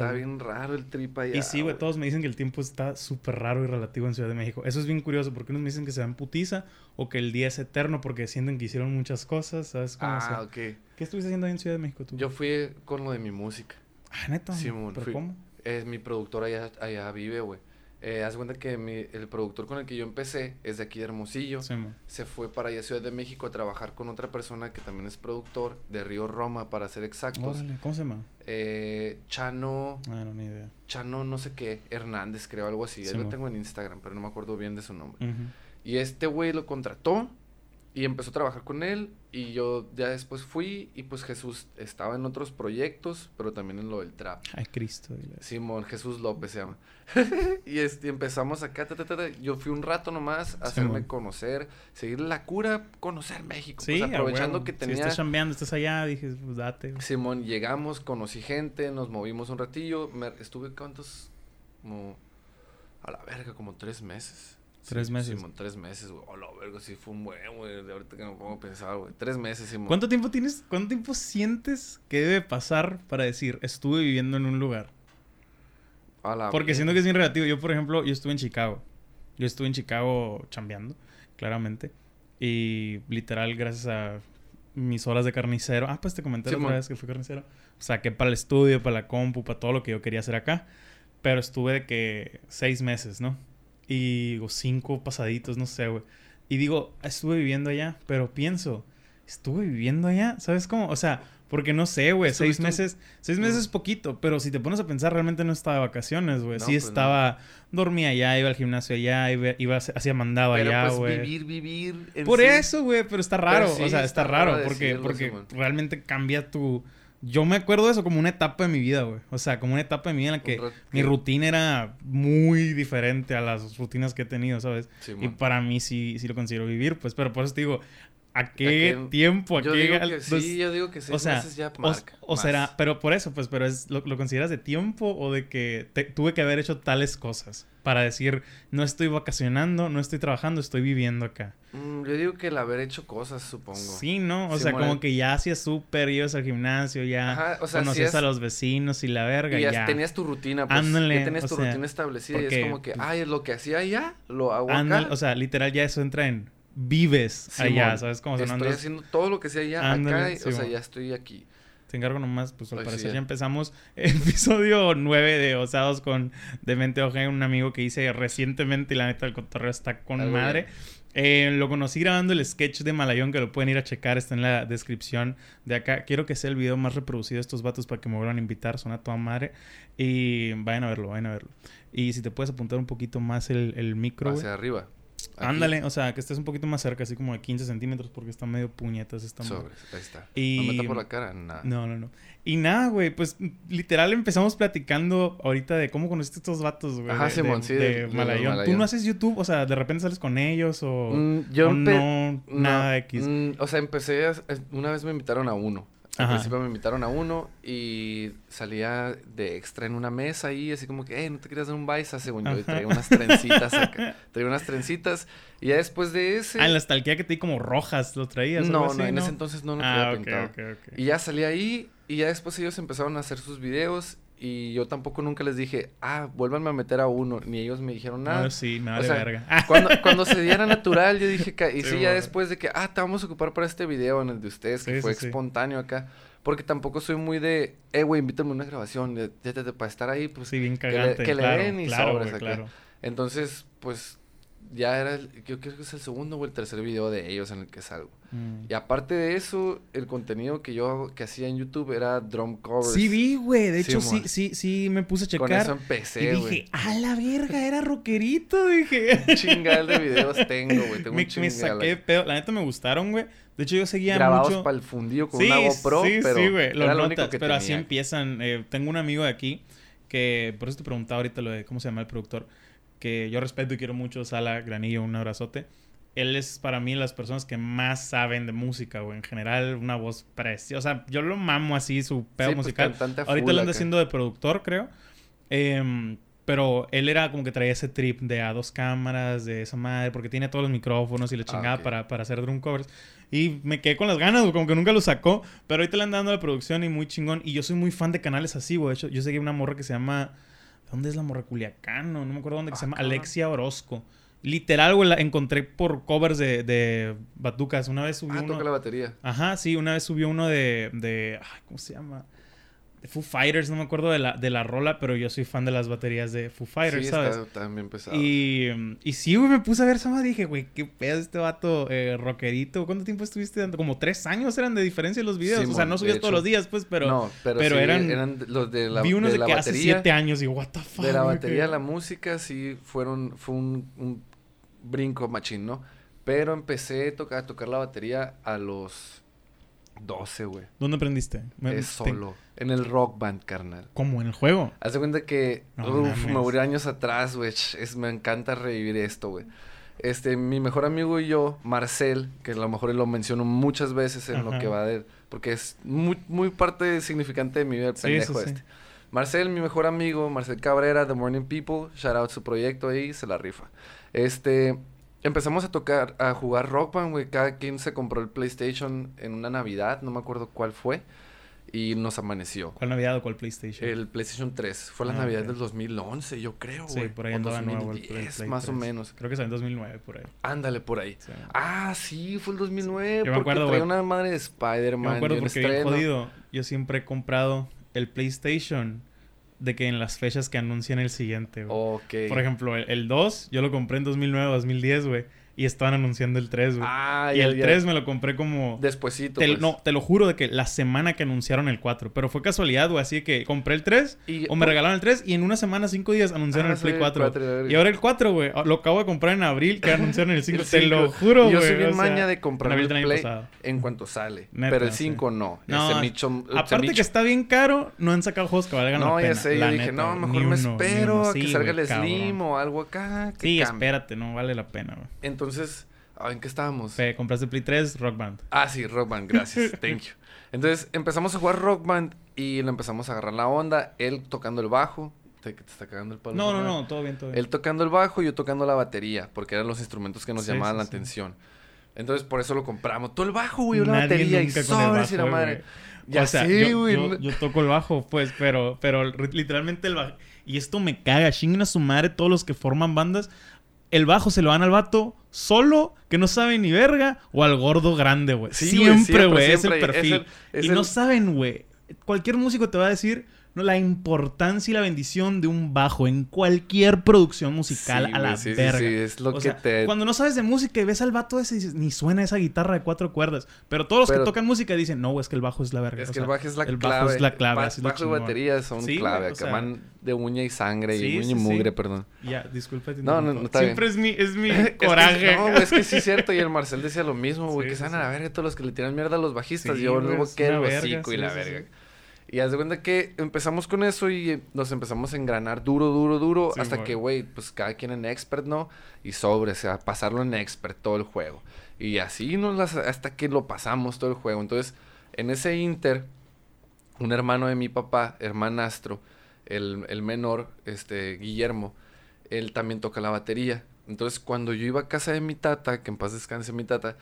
Está bien raro el trip allá. Y sí, güey, todos me dicen que el tiempo está súper raro y relativo en Ciudad de México. Eso es bien curioso, porque unos me dicen que se dan putiza o que el día es eterno porque sienten que hicieron muchas cosas, ¿sabes cómo? O sea, Ah, ok. ¿Qué estuviste haciendo ahí en Ciudad de México tú? Yo fui con lo de mi música. Ah, neta. Simón, ¿Pero fui- cómo? Es mi productor allá, allá vive, güey. Eh, haz cuenta que mi- el productor con el que yo empecé es de aquí de Hermosillo. Sí. Se fue para allá a Ciudad de México a trabajar con otra persona que también es productor de Río Roma, para ser exactos. Órale, ¿cómo se llama? Eh, Chano, Ah, no, ni idea. Chano no sé qué, Hernández creo, algo así. Sí, Él lo tengo en Instagram, pero no me acuerdo bien de su nombre. Y este güey lo contrató y empezó a trabajar con él y yo ya después fui y pues Jesús estaba en otros proyectos, pero también en lo del trap. Ay, Cristo. dile. Simón Jesús López se llama. y este, empezamos acá, ta, ta, ta, ta. yo fui un rato nomás a hacerme Simón. conocer, seguir la cura, conocer México. Sí, pues, aprovechando que Si tenía... estás chambeando, estás allá, dije, pues date. Simón, llegamos, conocí gente, nos movimos un ratillo, me, estuve cuántos, como, a la verga, como tres meses. Tres Sí, meses. Simón, tres meses, güey. Oh, la verga, sí fue un buen, güey. De ahorita que me pongo a pensar, güey. Tres meses, Simón. ¿Cuánto tiempo tienes? ¿Cuánto tiempo sientes que debe pasar para decir estuve viviendo en un lugar? A la Porque siento que es bien relativo. Yo, por ejemplo, yo estuve en Chicago. Yo estuve en Chicago chambeando, claramente. Y literal, gracias a mis horas de carnicero. Ah, pues te comenté la Simón. otra vez que fui carnicero. Saqué para el estudio, para la compu, para todo lo que yo quería hacer acá. Pero estuve de que seis meses, ¿no? Y o cinco pasaditos, no sé, güey. Y digo, estuve viviendo allá, pero pienso, estuve viviendo allá, ¿sabes cómo? O sea, porque no sé, güey, seis meses, seis meses es poquito, pero si te pones a pensar, realmente no estaba de vacaciones, güey. No, sí pues no. estaba, dormía allá, iba al gimnasio allá, iba, iba hacía mandado Pero allá, pues güey. vivir, vivir. en Por sí. eso, güey, pero está raro, sí, o sea, está está, raro porque, porque realmente cambia tu... Yo me acuerdo de eso como una etapa de mi vida, güey. O sea, como una etapa de mi vida en la que mi rutina era muy diferente a las rutinas que he tenido, ¿sabes? Y para mí sí, sí lo considero vivir, pues, pero por eso te digo, ¿a qué, qué- tiempo? ¿A Yo qué digo que sí, yo digo que seis o sea, meses ya o, marca. o más. será, pero por eso, pues, pero es, ¿lo, lo consideras de tiempo o de que te- tuve que haber hecho tales cosas? Para decir, no estoy vacacionando, no estoy trabajando, estoy viviendo acá. Mm, yo digo que el haber hecho cosas, supongo. Sí, ¿no? O Sí, sea, como que ya hacías súper, ibas al gimnasio, ya Ajá, o sea, conocías a los vecinos y la verga, Y ya, ya. tenías tu rutina, pues. Ándale, ya tenías tu sea, rutina establecida y es como que, pues, ay, lo que hacía allá, lo hago Ándale, acá. o sea, literal ya eso entra en vives allá, Simón, ¿sabes cómo? O sea, no Estoy andas- haciendo todo lo que hacía allá Ándale, acá, y- o sea, ya estoy aquí. Te encargo nomás, pues al Ay, sí, parecer ya. ya empezamos episodio 9 de Osados con Demente Oje, un amigo que hice recientemente y la neta el cotorreo está con madre. Eh, lo conocí grabando el sketch de Malayón, que lo pueden ir a checar, está en la descripción de acá. Quiero que sea el video más reproducido de estos vatos para que me vuelvan a invitar, son a toda madre. Y vayan a verlo, vayan a verlo. Y si te puedes apuntar un poquito más el, el micro. Hacia arriba. Aquí. Ándale, o sea, que estés un poquito más cerca, así como de 15 centímetros, porque está medio puñetas esta. Sobres, ahí está. Y- No me tapo la cara, nada. No, no, no. Y nada, güey, pues literal empezamos platicando ahorita de cómo conociste a estos vatos, güey. Ajá, de, Simón, de- sí, de de- los Malayón. ¿Tú Malayón. no haces YouTube? O sea, de repente sales con ellos o, Mm, yo o no, nada X. mm, o sea, empecé a- una vez me invitaron a uno. Al principio me invitaron a uno y salía de extra en una mesa ahí, así como que, hey, ¿no te querías dar un baisa? Según yo, y traía unas trencitas acá. Traía unas trencitas. Y ya después de ese... Ah, en la stalquea que te di como rojas, lo traías. no, así, no, en ese entonces no lo Ah, traía ok, pintado. ok, ok. Y ya salí ahí y ya después ellos empezaron a hacer sus videos y yo tampoco nunca les dije, ah, vuélvanme a meter a uno, ni ellos me dijeron nada. No, sí, me O vale sea, verga. Cuando, cuando se diera natural, yo dije que... Y Sí, sí, ya después de que, ah, te vamos a ocupar para este video en el de ustedes, que Sí, fue sí, espontáneo acá. Porque tampoco soy muy de, eh, güey, invítame a una grabación, de, de- para estar ahí, pues... sí, bien que le- cagante. que le den y claro, sobres acá. claro. Entonces, pues, ya era, el- yo creo que es el segundo o el tercer video de ellos en el que salgo. Mm. Y aparte de eso, el contenido que yo que hacía en YouTube era drum covers. Sí vi, güey. De Sí, hecho, sí, sí, sí me puse a Con checar. eso y empecé, dije, güey. a la verga, era rockerito, dije. Un chingal de videos tengo, güey. Tengo me, un me saqué pedo. La neta me gustaron, güey. De hecho, yo seguía grabados mucho... para el fundillo con sí, una GoPro, sí, pero sí, güey. Era lo único notas, que pero así empiezan. Eh, tengo un amigo de aquí que... Por eso te preguntaba ahorita lo de... ¿Cómo se llama el productor? Que yo respeto y quiero mucho. Sala Granillo, un abrazote. Él es para mí las personas que más saben de música, güey. En general, una voz preciosa. Yo lo mamo así, su pedo Sí, pues, musical. a Ahorita lo anda haciendo de productor, creo. Em, Pero él era como que traía ese trip de a dos cámaras, de esa madre, porque tiene todos los micrófonos y la Ah, chingada ok. para, para hacer drum covers. Y me quedé con las ganas, como que nunca lo sacó. Pero ahorita le han dando la producción y muy chingón. Y yo soy muy fan de canales así, güey. De hecho, yo seguí una morra que se llama. ¿Dónde es la morra? Culiacán, no, no me acuerdo dónde, que Ah, se llama. Alexia Orozco. Literal, güey, la encontré por covers de, de Batucas. Una vez subió Ah, uno. toca la batería. Ajá, sí, una vez subió uno de. de ay, ¿Cómo se llama? De Foo Fighters, no me acuerdo de la, de la rola, pero yo soy fan de las baterías de Foo Fighters, sí, ¿sabes? está, bien pesado. Y, y sí, güey, me puse a ver esa madre y dije, güey, qué pedo este vato eh, rockerito. ¿Cuánto tiempo estuviste dando? Como tres años eran de diferencia los videos. o sea, no subías todos los días, pues, pero. no, pero, pero sí, eran- los de la, vi unos de de, que hace batería. siete años y what the fuck. de la batería a la música sí fueron fue un, un brinco machín, ¿no? Pero empecé a tocar, a tocar la batería a los 12, güey. ¿Dónde aprendiste? Es solo. En el rock band, carnal. ¿Cómo? ¿En el juego? Haz de cuenta que, No uf, me voy años atrás, güey. me encanta revivir esto, güey. Este, mi mejor amigo y yo, Marcel, que a lo mejor lo menciono muchas veces en lo que va de... Porque es muy, muy parte significante de mi vida, el Sí, pendejo sí. este. Marcel, mi mejor amigo, Marcel Cabrera, The Morning People, shout out su proyecto ahí, se la rifa. Este, empezamos a tocar, a jugar Rock Band, güey. Cada quien se compró el PlayStation en una Navidad, no me acuerdo cuál fue, y nos amaneció. ¿Cuál Navidad o cuál PlayStation? El PlayStation 3. Fue la Ah, Navidad del 2011, yo creo, sí, güey. por ahí andaba nuevo el 2010, Play más o 3. menos. Creo que salió en 2009, por ahí. Ándale, por ahí. Sí. Ah, sí, fue el 2009. Yo me acuerdo, traía güey. una madre de Yo Spider-Man. me acuerdo porque bien jodido. Yo siempre he comprado el PlayStation de que en las fechas que anuncian el siguiente, güey. Ok. Por ejemplo, el, el 2 yo lo compré en 2009, 2010, güey. Y estaban anunciando el 3, güey. Ah, y ya, el ya. 3 me lo compré como... Despuésito, te- pues. No, te lo juro de que la semana que anunciaron el 4. Pero fue casualidad, güey. Así que compré el 3 Y- o me regalaron el 3 y en una semana, 5 días anunciaron Ah, el Play sí, 4. cuatro, la verga. y ahora el 4, güey. Lo acabo de comprar en abril que anunciaron el 5. El te lo cinco. juro, güey. Yo soy bien o sea, maña de comprar el Play pasado. en cuanto sale. Neta, pero el sí. 5 no. No, Ese micho, Aparte que micho- está bien caro, no han sacado juegos que valgan No, la ya pena. sé. Yo dije, no, mejor me espero a que Sí, salga el Slim o algo acá. que Sí, espérate, no vale la pena, güey. Entonces, ah, ¿en qué estábamos? Compraste Play 3, Rock Band. Ah, sí, Rock Band, gracias. Thank you. Entonces empezamos a jugar Rock Band y le empezamos a agarrar la onda. Él tocando el bajo. Te, te está cagando el palo. No, no, no, todo bien, todo bien. Él tocando el bajo y yo tocando la batería, porque eran los instrumentos que nos Sí, llamaban sí, la sí. atención. Entonces por eso lo compramos. Todo el bajo, güey, Nadie batería y sobres y la madre. güey. Ya o sea, yo, güey. yo- yo toco el bajo, pues, pero, pero literalmente el bajo. Y esto me caga, chinguen a su madre todos los que forman bandas. El bajo se lo dan al vato solo, que no sabe ni verga, o al gordo grande, güey. Sí, siempre, güey, es el. Es perfil. el- es y el- no saben, güey. Cualquier músico te va a decir la importancia y la bendición de un bajo en cualquier producción musical Sí, a la sí, verga. sí, es lo O que sea, te- Cuando no sabes de música y ves al vato ese y dices, ni suena esa guitarra de cuatro cuerdas. Pero todos los Pero- que tocan música dicen, no, es que el bajo es la verga. Es O que el bajo es la el clave. bajo es la clave, Ba- bajo y batería son clave. que van de uña y sangre y uña y mugre, perdón. Ya, disculpa. No, no, no, está Siempre es mi, es mi Es que- coraje. no, güey, es que sí es cierto. Y el Marcel decía lo mismo, güey. Que se van a la verga todos los que le tiran mierda a los bajistas. Yo luego que el hocico y la verga. Y haz de cuenta que empezamos con eso y nos empezamos a engranar duro, duro, duro. Sí, hasta que, güey, pues cada quien en expert, ¿no? Y sobre, o sea, pasarlo en expert todo el juego. Y así nos las, hasta que lo pasamos todo el juego. Entonces, en ese inter, un hermano de mi papá, hermanastro, el, el menor, este, Guillermo, él también toca la batería. Entonces, cuando yo iba a casa de mi tata, que en paz descanse mi tata,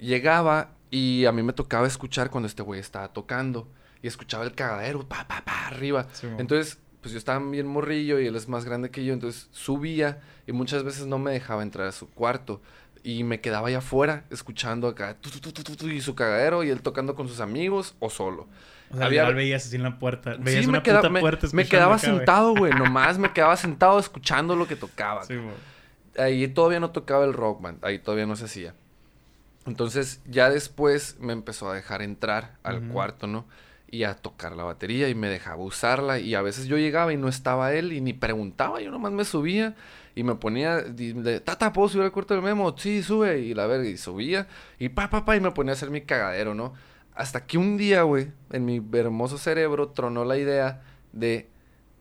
llegaba y a mí me tocaba escuchar cuando este güey estaba tocando. Y escuchaba el cagadero, pa, pa, pa, arriba. Sí. Entonces, pues yo estaba bien morrillo y él es más grande que yo. Entonces, subía y muchas veces no me dejaba entrar a su cuarto. Y me quedaba allá afuera escuchando acá tu, tu, tu, y su cagadero y él tocando con sus amigos o solo. O sea, había- veías así en la puerta. Veías Sí, una me, queda- puta me- puerta me escuchando quedaba acá, sentado, güey. Nomás me quedaba sentado escuchando lo que tocaba. Sí. Ahí todavía no tocaba el rock band. Ahí todavía no se hacía. Entonces, ya después me empezó a dejar entrar al cuarto, ¿no? Y a tocar la batería y me dejaba usarla. Y a veces yo llegaba y no estaba él y ni preguntaba. Yo nomás me subía y me ponía, de, tata, ¿puedo subir al cuarto del memo? Sí, sube. Y la verga, y subía. Y pa, pa, pa, y me ponía a hacer mi cagadero, ¿no? Hasta que un día, güey, en mi hermoso cerebro tronó la idea de,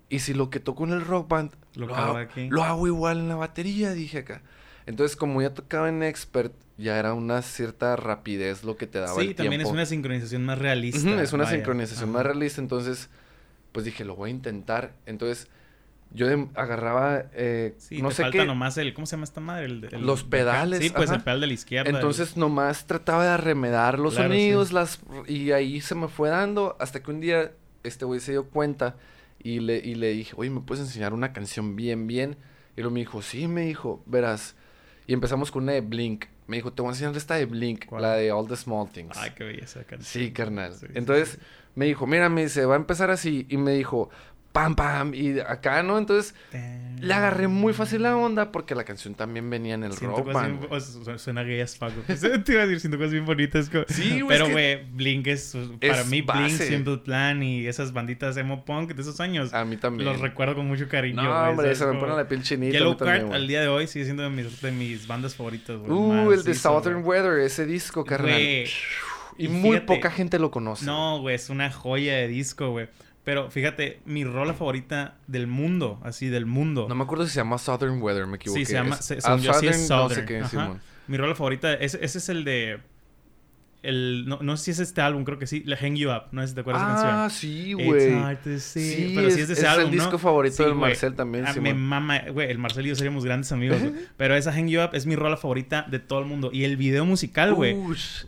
¿y si lo que toco en el rock band Lo hago, aquí. lo hago igual en la batería? Dije acá. Entonces, como ya tocaba en expert, ya era una cierta rapidez lo que te daba Sí, el también es tiempo. una sincronización más realista. Es una vaya. sincronización Ajá. más realista. Entonces, pues dije, lo voy a intentar. Entonces, yo de- agarraba, eh, Sí, no te sé falta qué, nomás el... ¿Cómo se llama esta madre? El, el- Los pedales, Sí, pues ajá. el pedal de la izquierda. el- entonces nomás trataba de arremedar los Claro, sonidos, sí. las, y ahí se me fue dando, hasta que un día este güey se dio cuenta y le, y le dije, oye, ¿me puedes enseñar una canción bien, bien? Y luego me dijo, sí, me dijo, verás. Y empezamos con una de Blink. Me dijo, te voy a enseñar esta de Blink, ¿Cuál? la de All the Small Things. Ay, qué belleza. Sí, carnal. Sí, sí, Entonces sí. me dijo, mira, me dice, va a empezar así. Y me dijo, pam, pam. Y acá, ¿no? Entonces le agarré muy fácil la onda porque la canción también venía en el Siento rock band. bien- o sea, suena gay as fuck. Te iba a decir, siento cosas bien bonitas. como- Sí, güey, Pero, es que- güey, Blink es... Para Es mí, Blink, base. Simple Plan y esas banditas emo punk de esos años... A mí también. Los recuerdo con mucho cariño, No, hombre, se me pone la piel chinita. Yellow Card al día de hoy sigue siendo de mis, de mis bandas favoritas, güey. Uh, el de Southern. Weather, ese disco, carnal. Y y muy poca gente lo conoce. No, güey, es una joya de disco, güey. Pero fíjate, mi rola favorita del mundo, así del mundo. No me acuerdo si se llama Southern Weather, me equivoqué. Sí, se llama. Es- Se, según yo, sí es no sé Southern. qué. Mi rola favorita, ese, ese es el de. El, no, no sé si es este álbum, creo que sí. Le Hang You Up, no sé si te acuerdas de esa Ah, canción. sí, It's güey. Sí, pero sí es de ese es álbum, el ¿no? disco favorito Sí, del. Marcel también, Ah, me Simón. mama, güey, el Marcel y yo seríamos grandes amigos, güey. Pero esa Hang You Up es mi rola favorita de todo el mundo. Y el video musical, güey.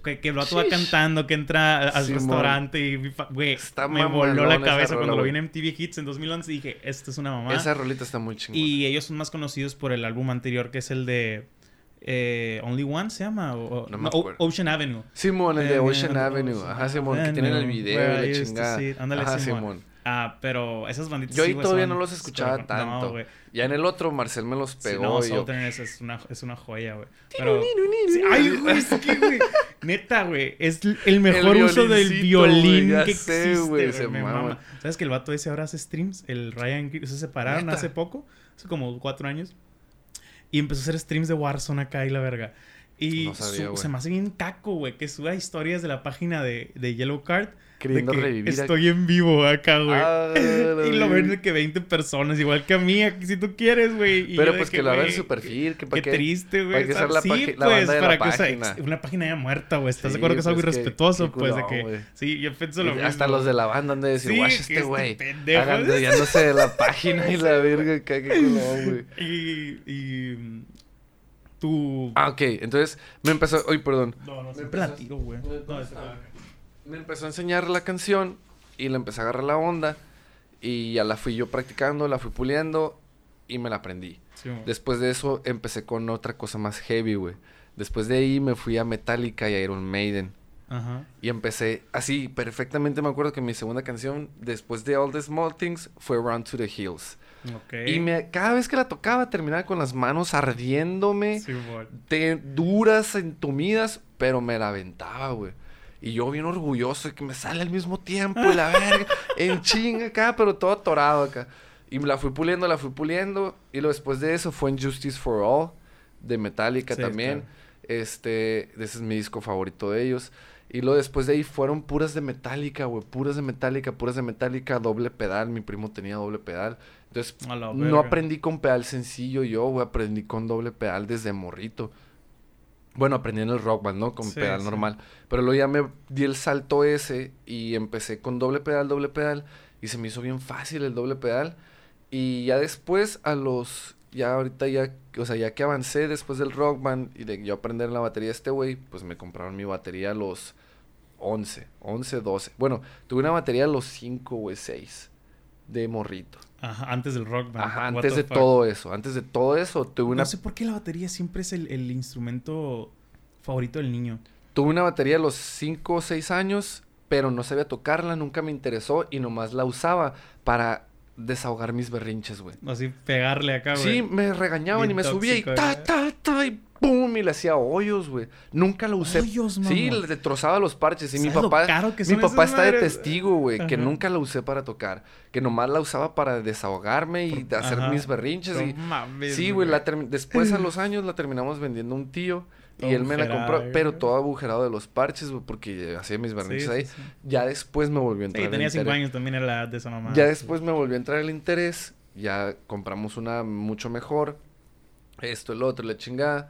Que, que el vato va cantando, que entra al restaurante y, güey, me voló la esa cabeza rola, cuando lo vi en MTV Hits en 2011 y dije, esto es una mamá. Esa rolita está muy chingona. Y ellos son más conocidos por el álbum anterior que es el de eh, Only One, ¿se llama? O, No no. Ocean Avenue. Simón, el de Ocean Avenue. Ajá, Simón, que tienen el video y la to chingada. Ándale, Ajá, Simón. Ah, pero esas banditas Yo ahí sí, todavía son no los escuchaba super- tanto. No. Ya en el otro, Marcel me los Sí, pegó. no, y yo, Southern es, es una, es una joya, güey. Pero... Sí, ay, güey, es que, güey. Neta, güey. Es el mejor uso del violín que sé, existe, güey, se Me mama. mama. ¿Sabes que el vato ese ahora hace streams? El Ryan... Se separaron ¿Neta? hace poco. Hace como cuatro años. Y empezó a hacer streams de Warzone acá y la verga. Y No sabía, su- güey. se me hace bien caco, güey. Que suba historias de la página de, de Yellow Card. Queriendo de que revivir Estoy en vivo acá, güey. Ah, y lo ven de que 20 personas, igual que a mí, si tú quieres, güey. Pero de pues que lo haga en su perfil. Que para Qué qué triste, güey. para que sea la sí, la pues, banda de para la que o sea, página. ex- una página ya muerta, güey. ¿Estás de Sí, acuerdo que es algo pues, qué- irrespetuoso? qué pues, de que... güey. Sí, yo pienso lo Y mismo. Hasta los de la banda han de decir, Sí, guacha que este este güey. pendejo". Agandallándose de la página y la verga. Qué culón, güey. Y... y mm, tú... Ah, ok. Entonces me empezó. Uy, perdón. no, no, me empezó- tiro, güey. No, está- Me empezó a enseñar la canción y le empecé a agarrar la onda. Y ya la fui yo practicando, la fui puliendo y me la aprendí. sí. Después de eso empecé con otra cosa más heavy, güey. Después de ahí me fui a Metallica y a Iron Maiden. Ajá. Y empecé así, perfectamente me acuerdo que mi segunda canción, después de All the Small Things, fue Run to the Hills. Y me, cada vez que la tocaba terminaba con las manos ardiéndome, Sí, duras, entumidas, pero me la aventaba, güey. Y yo bien orgulloso de que me sale al mismo tiempo y la verga, en chinga acá, pero todo atorado acá. Y me la fui puliendo, la fui puliendo. Y luego después de eso fue en Justice for All, de Metallica Sí, también. claro. Este, ese es mi disco favorito de ellos. Y luego después de ahí fueron puras de Metallica, güey. Puras de Metallica, puras de Metallica, doble pedal. Mi primo tenía doble pedal. Entonces, no aprendí con pedal sencillo yo, güey. Aprendí con doble pedal desde morrito. Bueno, aprendí en el rock band, ¿no? Con Sí, pedal sí. normal. Pero luego ya me di el salto ese y empecé con doble pedal, doble pedal. Y se me hizo bien fácil el doble pedal. Y ya después, a los. Ya ahorita ya. O sea, ya que avancé después del rock band y de yo aprender la batería de este güey, pues me compraron mi batería a los 11, 11, 12. Bueno, tuve una batería a los 5, güey, 6. De morrito. Ajá, antes del rock band. Ajá, antes de fuck. todo eso. Antes de todo eso, tuve una, No sé por qué la batería siempre es el, el instrumento favorito del niño. tuve una batería a los 5 o 6 años, pero no sabía tocarla, nunca me interesó y nomás la usaba para desahogar mis berrinches, güey. Así pegarle acá, güey. Sí, me regañaban Bien y me subía y ta, ta, ta, y pum, y le hacía hoyos, güey. Nunca lo usé. Hoyos, Sí, mamón. le destrozaba los parches. Y mi ¿Sabes lo papá, caro que mi papá está de madres? testigo, güey, que nunca la usé para tocar. Que nomás la usaba para desahogarme y de hacer Ajá. mis berrinches. Y... mames, Sí, güey, después a los años la terminamos vendiendo a un tío. Y él me la compró, agujerada, pero güey. todo agujerado de los parches, güey, porque hacía mis berrinches Sí, ahí. sí, sí. Ya después me volvió a entrar Sí, el tenía cinco interés. años también era la edad de esa mamá. Ya después me volvió a entrar el interés. Ya compramos una mucho mejor. Esto, el otro, la chingada.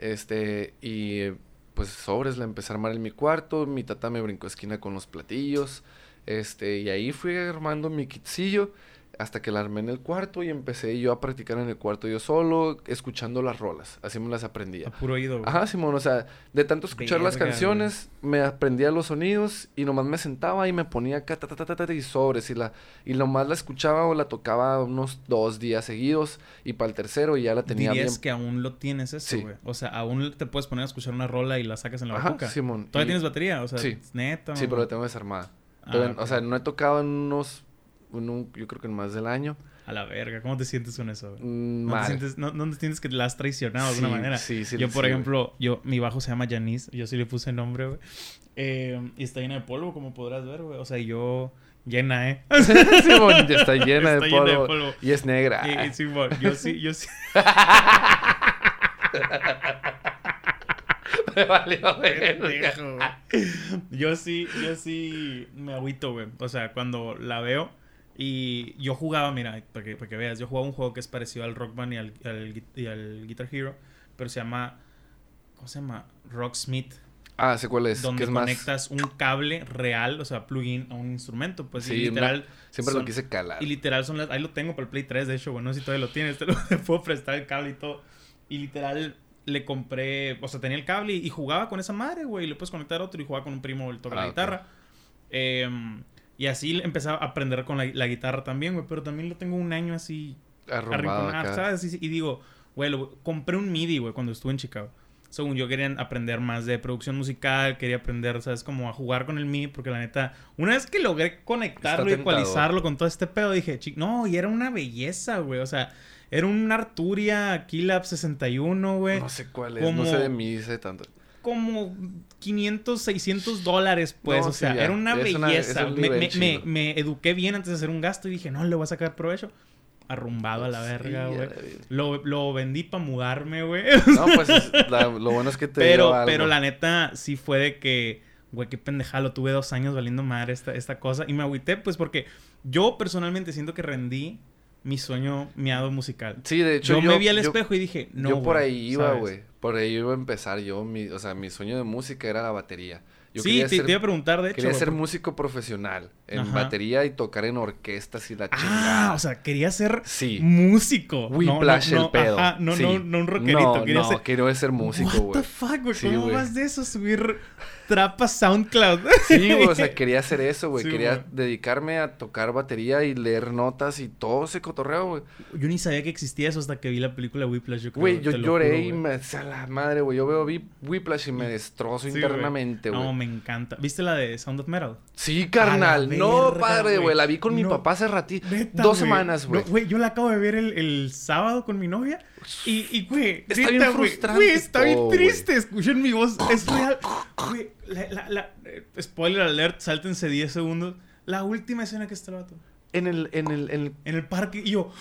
Este, y pues sobres la empecé a armar en mi cuarto. Mi tata me brincó esquina con los platillos. Este, y ahí fui armando mi kitcillo. Hasta que la armé en el cuarto y empecé yo a practicar en el cuarto yo solo, escuchando las rolas. Así me las aprendía. A puro oído, güey. Ajá, Simón, o sea, de tanto escuchar las canciones, me aprendía los sonidos y nomás me sentaba y me ponía acá, ta, ta, ta, ta, ta, y sobres y la y nomás la escuchaba o la tocaba unos dos días seguidos y para el tercero ya la tenía Dirías bien. que aún lo tienes eso, Sí. güey. O sea, aún te puedes poner a escuchar una rola y la sacas en la Ajá, boca. Simón. ¿Todavía y- tienes batería? O sea, Sí. neta. Sí, pero la tengo desarmada. Ah, Todavía-. O sea, no he tocado en unos, un- yo creo que en más del año. A la verga, ¿cómo te sientes con eso? Mm, ¿No te, sientes, no, no te sientes que la has traicionado de alguna Sí, manera? Sí, sí. yo, por sí, ejemplo, yo, mi bajo se llama Janice. Yo sí le puse nombre, güey. Eh, y está llena de polvo, como podrás ver, güey. O sea, yo... Llena, ¿eh? Simón, ya está llena, Está de, llena de polvo, polvo. Y es negra. Y, y Simón, yo sí, yo sí... Me valió verga. Yo sí, yo sí me agüito, güey. O sea, cuando la veo y yo jugaba, mira, para que, para que veas, yo jugaba un juego que es parecido al Rock Band y al, al gui- y al Guitar Hero, pero se llama, ¿cómo se llama? Rocksmith, Ah, sé cuál es. donde más... conectas un cable real, o sea, plugin a un instrumento, pues y Sí, literal. Siempre son- lo quise calar. Y literal son las. Ahí lo tengo para el Play 3, de hecho, bueno, si todavía lo tienes. Te lo te puedo prestar el cable y todo. Y literal le compré. O sea, tenía el cable y, y jugaba con esa madre, güey. Y le puedes conectar otro y jugaba con un primo, el toca Ah, la guitarra. Em, y así empezaba a aprender con la, la guitarra también, güey. Pero también lo tengo un año así Arrumbado acá. ¿sabes? Y, y digo, güey, lo- compré un MIDI, güey, cuando estuve en Chicago. Según yo quería aprender más de producción musical, quería aprender, ¿sabes? Como a jugar con el MIDI, porque la neta, una vez que logré conectarlo y ecualizarlo con todo este pedo, dije, "Chi- no, y era una belleza, güey. O sea, era un Arturia Keylab 61, güey. No sé cuál es. Como- No sé de mí, sé tanto. Como 500, 600 dólares, pues. No, o sea, era una Es belleza. me, nivel me- chido. me- me eduqué bien antes de hacer un gasto y dije, no, le voy a sacar provecho. Arrumbado a la verga, güey. Lo, lo vendí para mudarme, güey. No, pues es- la- lo bueno es que te pero, algo. pero la neta sí fue de que, güey, qué pendejada, lo tuve dos años valiendo madre esta, esta cosa. Y me agüité, pues, porque yo personalmente siento que rendí mi sueño miado musical. Sí, de hecho Yo, yo... me vi al yo- espejo y dije, no. yo por güey", ahí iba, güey. Por ahí iba a empezar yo. Mi, o sea, mi sueño de música era la batería. Yo sí, quería te, ser, te iba a preguntar, de hecho. quería güey, ser músico profesional. En Ajá. batería y tocar en orquestas y la chingada. Ah, o sea, quería ser Sí. músico. Whiplash no, no, el pedo. Ajá, no, Sí. no, no un rockerito. No, quería no, ser... quiero ser músico, What güey. the fuck, güey? Sí, ¿Cómo güey. vas de eso? Subir trap a SoundCloud. Sí, güey, o sea, quería hacer eso, güey. Quería güey. dedicarme a tocar batería y leer notas y todo ese cotorreo, güey. Yo ni sabía que existía eso hasta que vi la película Whiplash. Yo Güey, yo lo lloré juro, y güey. me... A la madre, güey. Yo veo vi- Whiplash y me destrozo güey. internamente, güey. Me encanta. ¿Viste la de Sound of Metal? Sí, carnal. No, padre, güey. La vi con mi No. papá hace ratito. Neta, Dos semanas, güey. No, Güey, yo la acabo de ver el, el sábado con mi novia. Y, y güey, Está neta, bien frustrante Güey, está bien triste. Escuchen mi voz. Es real. Güey, la, la, la- eh, spoiler alert, sáltense 10 segundos. La última escena que está el vato. En el, en el, en el- En el parque. Y yo...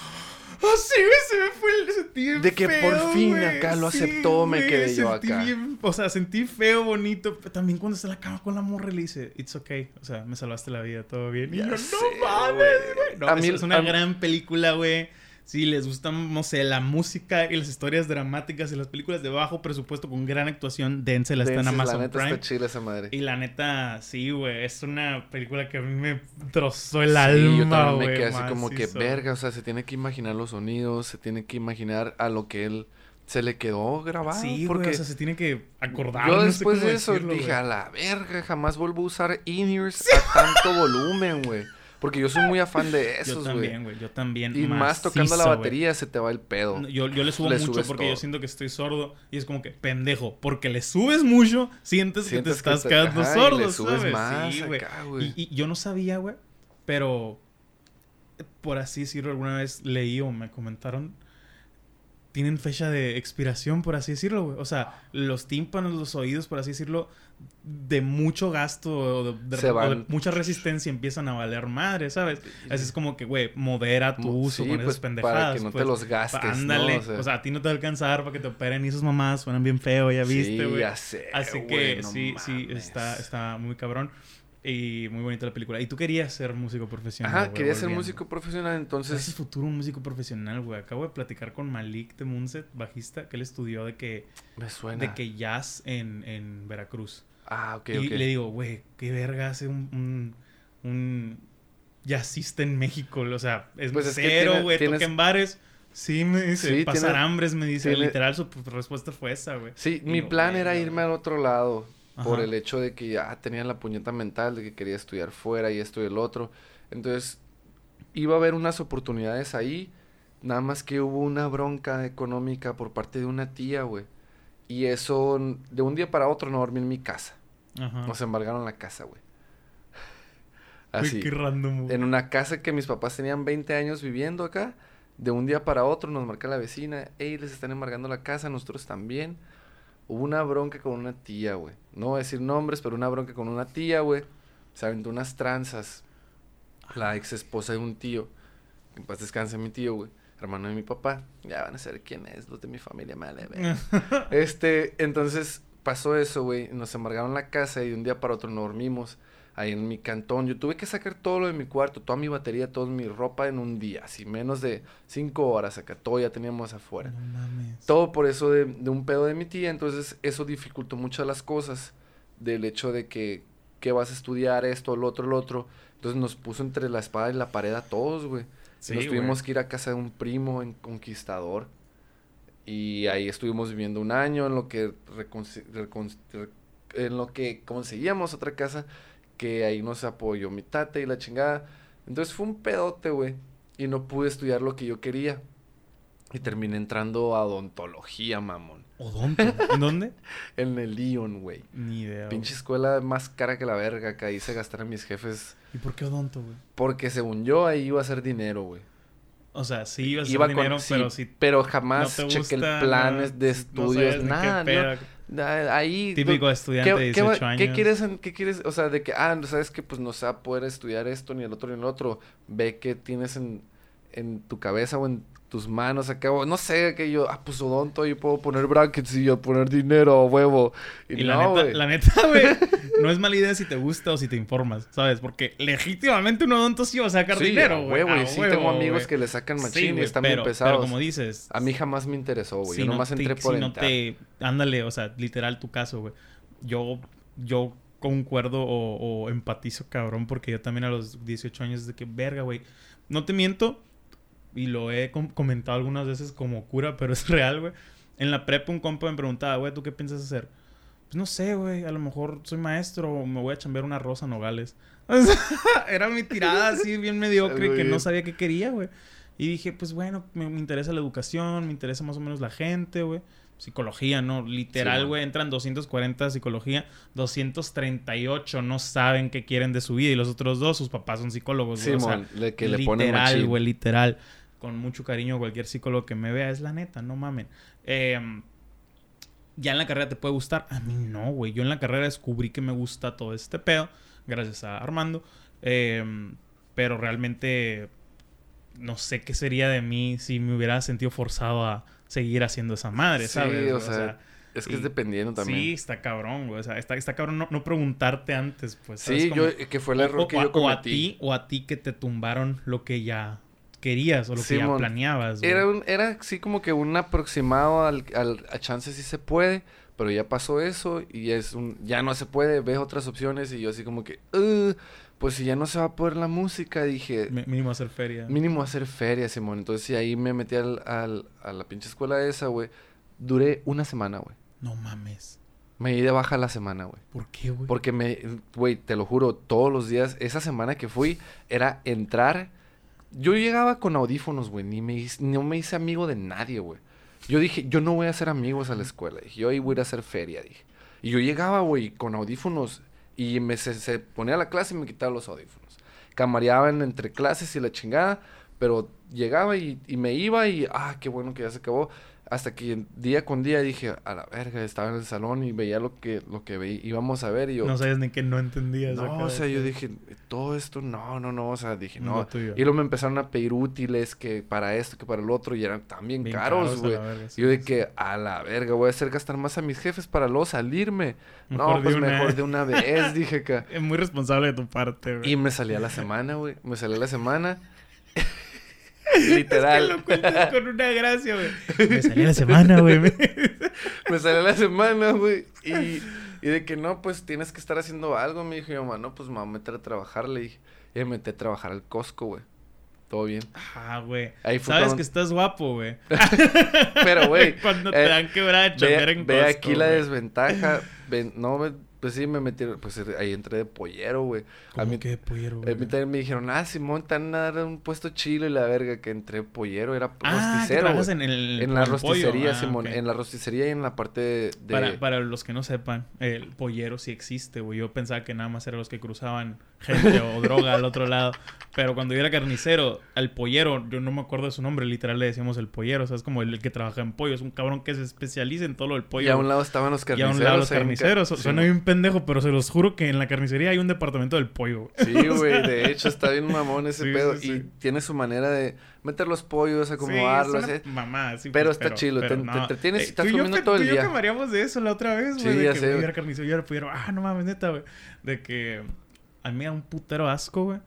¡Ah, sí, güey! Se me fue el... Sentí bien De que por fin acá lo Sí, aceptó, me quedé yo acá. bien- o sea, sentí feo, bonito. Pero también cuando está en la cama con la morra le dice... It's okay. O sea, me salvaste la vida. Todo bien. Y Ya yo, sé, no mames, güey. No, A es, mí- es una a mí- gran película, güey. Si les gusta, no sé, la música y las historias dramáticas y las películas de bajo presupuesto con gran actuación, dénsela, está en Amazon La neta Prime. está esa madre. Y la neta, sí, güey, es una película que a mí me trozó el Sí, alma, yo también me quedé así como que verga, o sea, se tiene que imaginar los sonidos, se tiene que imaginar a lo que él se le quedó grabado. Sí, porque o sea, se tiene que acordar. yo no sé después de eso decirlo, dije, a la verga, jamás vuelvo a usar in-ears a tanto volumen, güey. Porque yo soy muy afán de Yo esos, güey. también, güey, yo también. Y más tocando la batería se te va el pedo. Yo, yo le subo Le mucho porque yo siento que estoy sordo y es como que pendejo. Porque le subes mucho, sientes, que te que estás te- quedando ajá, y sordo, le subes ¿sabes? más sí, güey. acá, güey. Y, y yo no sabía, güey, pero por así decirlo, alguna vez leí o me comentaron. Tienen fecha de expiración, por así decirlo, güey. O sea, los tímpanos, los oídos, por así decirlo, de mucho gasto o de, de- Se mucha resistencia empiezan a valer madre, ¿sabes? Así es como que, güey, modera tu uso sí, con pues, esas pendejadas. para que no pues. te los gastes, ¿no? Ándale. O sea- O sea, a ti no te va a alcanzar para que te operen y esas mamás suenan bien feo, ya viste, sí, güey. ya sé, Así que no sí, sí, está, está muy cabrón. Y muy bonita la película. Y tú querías ser músico profesional. Ajá, quería ser músico profesional, ¿Cuál es entonces... futuro un músico profesional, güey? Acabo de platicar con Malik de Munset, bajista, que él estudió de que, Me suena. de que jazz en, en Veracruz. Ah, ok, y ok. le digo, güey, qué verga hace un, un, un jazzista en México. O sea, es Pues tiene- güey, tienes- toca en bares. Sí, me dice, Sí, pasar tiene- hambres, me dice. tiene- Literal, su pues, respuesta fue esa, güey. Sí, Y mi plan era "Verga, irme güey". al otro lado. Por el hecho de que ya tenía la puñeta mental de que quería estudiar fuera y esto y el otro. Entonces, iba a haber unas oportunidades ahí. Nada más que hubo una bronca económica por parte de una tía, güey. Y eso, de un día para otro, no dormí en mi casa. Ajá. Nos embargaron la casa, güey. Así. qué random, güey. En una casa que mis papás tenían 20 años viviendo acá. De un día para otro nos marca la vecina. Ey, les están embargando la casa, nosotros también. Hubo una bronca con una tía, güey. No voy a decir nombres, pero una bronca con una tía, güey. Se aventó unas tranzas. La ex esposa de un tío. Que en paz descanse mi tío, güey. Hermano de mi papá. Ya van a saber quién es. Los de mi familia ver. Este, entonces pasó eso, güey. Nos embargaron la casa y de un día para otro no dormimos. Ahí en mi cantón. Yo tuve que sacar todo lo de mi cuarto, toda mi batería, toda mi ropa en un día. Así menos de cinco horas acá. Todo ya teníamos afuera. No mames. Todo por eso de, de un pedo de mi tía. Entonces eso dificultó mucho las cosas. Del hecho de que, que vas a estudiar esto, lo otro, lo otro. Entonces nos puso entre la espada y la pared a todos, güey. Sí, nos güey. tuvimos que ir a casa de un primo en Conquistador. Y ahí estuvimos viviendo un año en lo que recon- re- en lo que conseguíamos otra casa que ahí nos apoyó mi tata y la chingada. Entonces fue un pedote, güey. Y no pude estudiar lo que yo quería. Y terminé entrando a odontología, mamón. ¿Odonto? ¿En dónde? En el Lyon, güey. Ni idea. Pinche escuela más cara que la verga que ahí se gastaron mis jefes. ¿Y por qué odonto, güey? Porque según yo ahí iba a ser dinero, güey. O sea, sí ibas a Iba hacer con- dinero, sí, pero si pero no jamás chequé el planes no- de no estudios, qué nada, no, ahí Típico no- estudiante de ¿qué, va- 18 qué años. quieres, en- qué quieres, o sea, de que, ah, no sabes que pues no se va a poder estudiar esto, ni el otro, ni el otro, ve que tienes en, en tu cabeza o en tus manos acá, o no sé, que yo, ah, pues odonto, y puedo poner brackets y yo poner dinero, huevo, y, Y la no, la neta, güey, no es mala idea si te gusta o si te informas, ¿sabes? Porque legítimamente un odonto sí va a sacar Sí, dinero, güey. huevo, y sí huevo, tengo amigos que le sacan Sí, machín y güey, están pero, bien pesados. Pero como dices... A mí jamás me interesó, güey, si yo no nomás te- entré por si no te... Ándale, o sea, literal tu caso, güey. Yo, yo concuerdo o, o empatizo, cabrón, porque yo también a los 18 años de que, verga, güey. No te miento, y lo he com- comentado algunas veces como cura, pero es real, güey. En la prepa un compa me preguntaba, güey, ¿tú qué piensas hacer? Pues no sé, güey, a lo mejor soy maestro o me voy a chambear una rosa Nogales. O sea, era mi tirada así bien mediocre que no sabía qué quería, güey. Y dije, pues bueno, me, me interesa la educación, me interesa más o menos la gente, güey. Psicología, ¿no? Literal, Sí, güey, entran 240 de psicología, 238 no saben qué quieren de su vida y los otros dos, sus papás son psicólogos, güey. o sea, Simón, le- que le ponen literal, güey, literal. Con mucho cariño a cualquier psicólogo que me vea, es la neta, no mamen. Eh, ya en la carrera te puede gustar. A mí no, güey. Yo en la carrera descubrí que me gusta todo este pedo, gracias a Armando. Eh, pero realmente no sé qué sería de mí si me hubiera sentido forzado a seguir haciendo esa madre, Sí, ¿sabes? o sea, Es que y- es dependiendo también. Sí, está cabrón, güey. O sea, está, está cabrón no, no preguntarte antes, pues. ¿sabes? Sí, Como- yo, que fue el error o, que yo o a cometí. ti, o a ti que te tumbaron lo que ya querías o lo que ya planeabas. güey. Era, un, era así como que un aproximado al, al, a chance sí se puede, pero ya pasó eso y es un, ya no se puede, ves otras opciones y yo así como que, "Ugh, pues si ya no se va a poder la música, dije, mínimo hacer feria. mínimo hacer feria, Simón. Entonces sí, ahí me metí al, al- a la pinche escuela esa, güey. Duré una semana, güey. No mames. Me di de baja la semana, güey. ¿Por qué, güey? Porque me, güey, te lo juro, todos los días, esa semana que fui, era entrar. Yo llegaba con audífonos, güey, ni me, no me hice amigo de nadie, güey. Yo dije, yo no voy a hacer amigos a la escuela. Dije, yo ahí voy a ir a hacer feria, dije. Y yo llegaba, güey, con audífonos y me, se, se ponía la clase y me quitaba los audífonos. Camareaban entre clases y la chingada, pero llegaba y, y me iba y, ah, qué bueno que ya se acabó. Hasta que día con día dije, a la verga, estaba en el salón y veía lo que, lo que veí- íbamos a ver y yo... No sabes ni que no entendías. No, o sea, que- yo dije, todo esto, no, no, no, o sea, dije, No. Y luego me empezaron a pedir útiles que para esto, que para el otro, y eran también Bien caros, güey. sí, yo de sí. que, a la verga, voy a hacer gastar más a mis jefes para luego salirme. Mejor no, pues mejor de una vez, dije acá. Es muy responsable de tu parte, güey. Y me salí a la semana, güey. Me salí a la semana. Es que Literal. lo cuentas con una gracia, güey. Me salí la semana, güey. me salí a la semana, güey. Y, y de que no, pues tienes que estar haciendo algo. Me dijo mi mamá, no, pues me voy a meter a trabajar. Le dije. Y me metí a trabajar al Costco, güey. Todo bien. Ah, güey. Sabes cuando- que estás guapo, güey. Pero, güey. Cuando eh, te dan quebrada de Ve, en ve Costco, aquí la desventaja. Ven, no, ve- pues sí, me metí, pues ahí entré de pollero, güey. A ¿Cómo mí, que de pollero, a güey? mí también me dijeron, ah, Simón, te van a dar un puesto chilo y la verga, que entré pollero, era Ah, que rosticero, güey. en el... En la el rosticería, Ah, Simón. En la rosticería y en la parte de... Para, para los que no sepan, el pollero sí existe, güey. Yo pensaba que nada más eran los que cruzaban gente o droga al otro lado. Pero cuando yo era carnicero, al pollero, yo no me acuerdo de su nombre, literal le decíamos el pollero. O sea, es como el, que trabaja en pollo. Es un cabrón que se especializa en todo lo del pollo. Y a un lado estaban los Y a carniceros. un lado los carniceros. Su- Suena bien pendejo, pero se los juro que en la carnicería hay un departamento del pollo. güey. Sí, güey, de hecho está bien mamón ese Sí, pedo. sí, sí. Y tiene su manera de meter los pollos, acomodarlos. es eh. una mamá, sí, Pero está chilo, te- te no. entretienes y Eh, estás yo comiendo que- todo el tú y yo día. que mareamos de eso la otra vez, güey. Sí, de ya que, sé, güey, era pollero. Ah, no mames, neta, güey. De que a mí me da un putero asco, güey.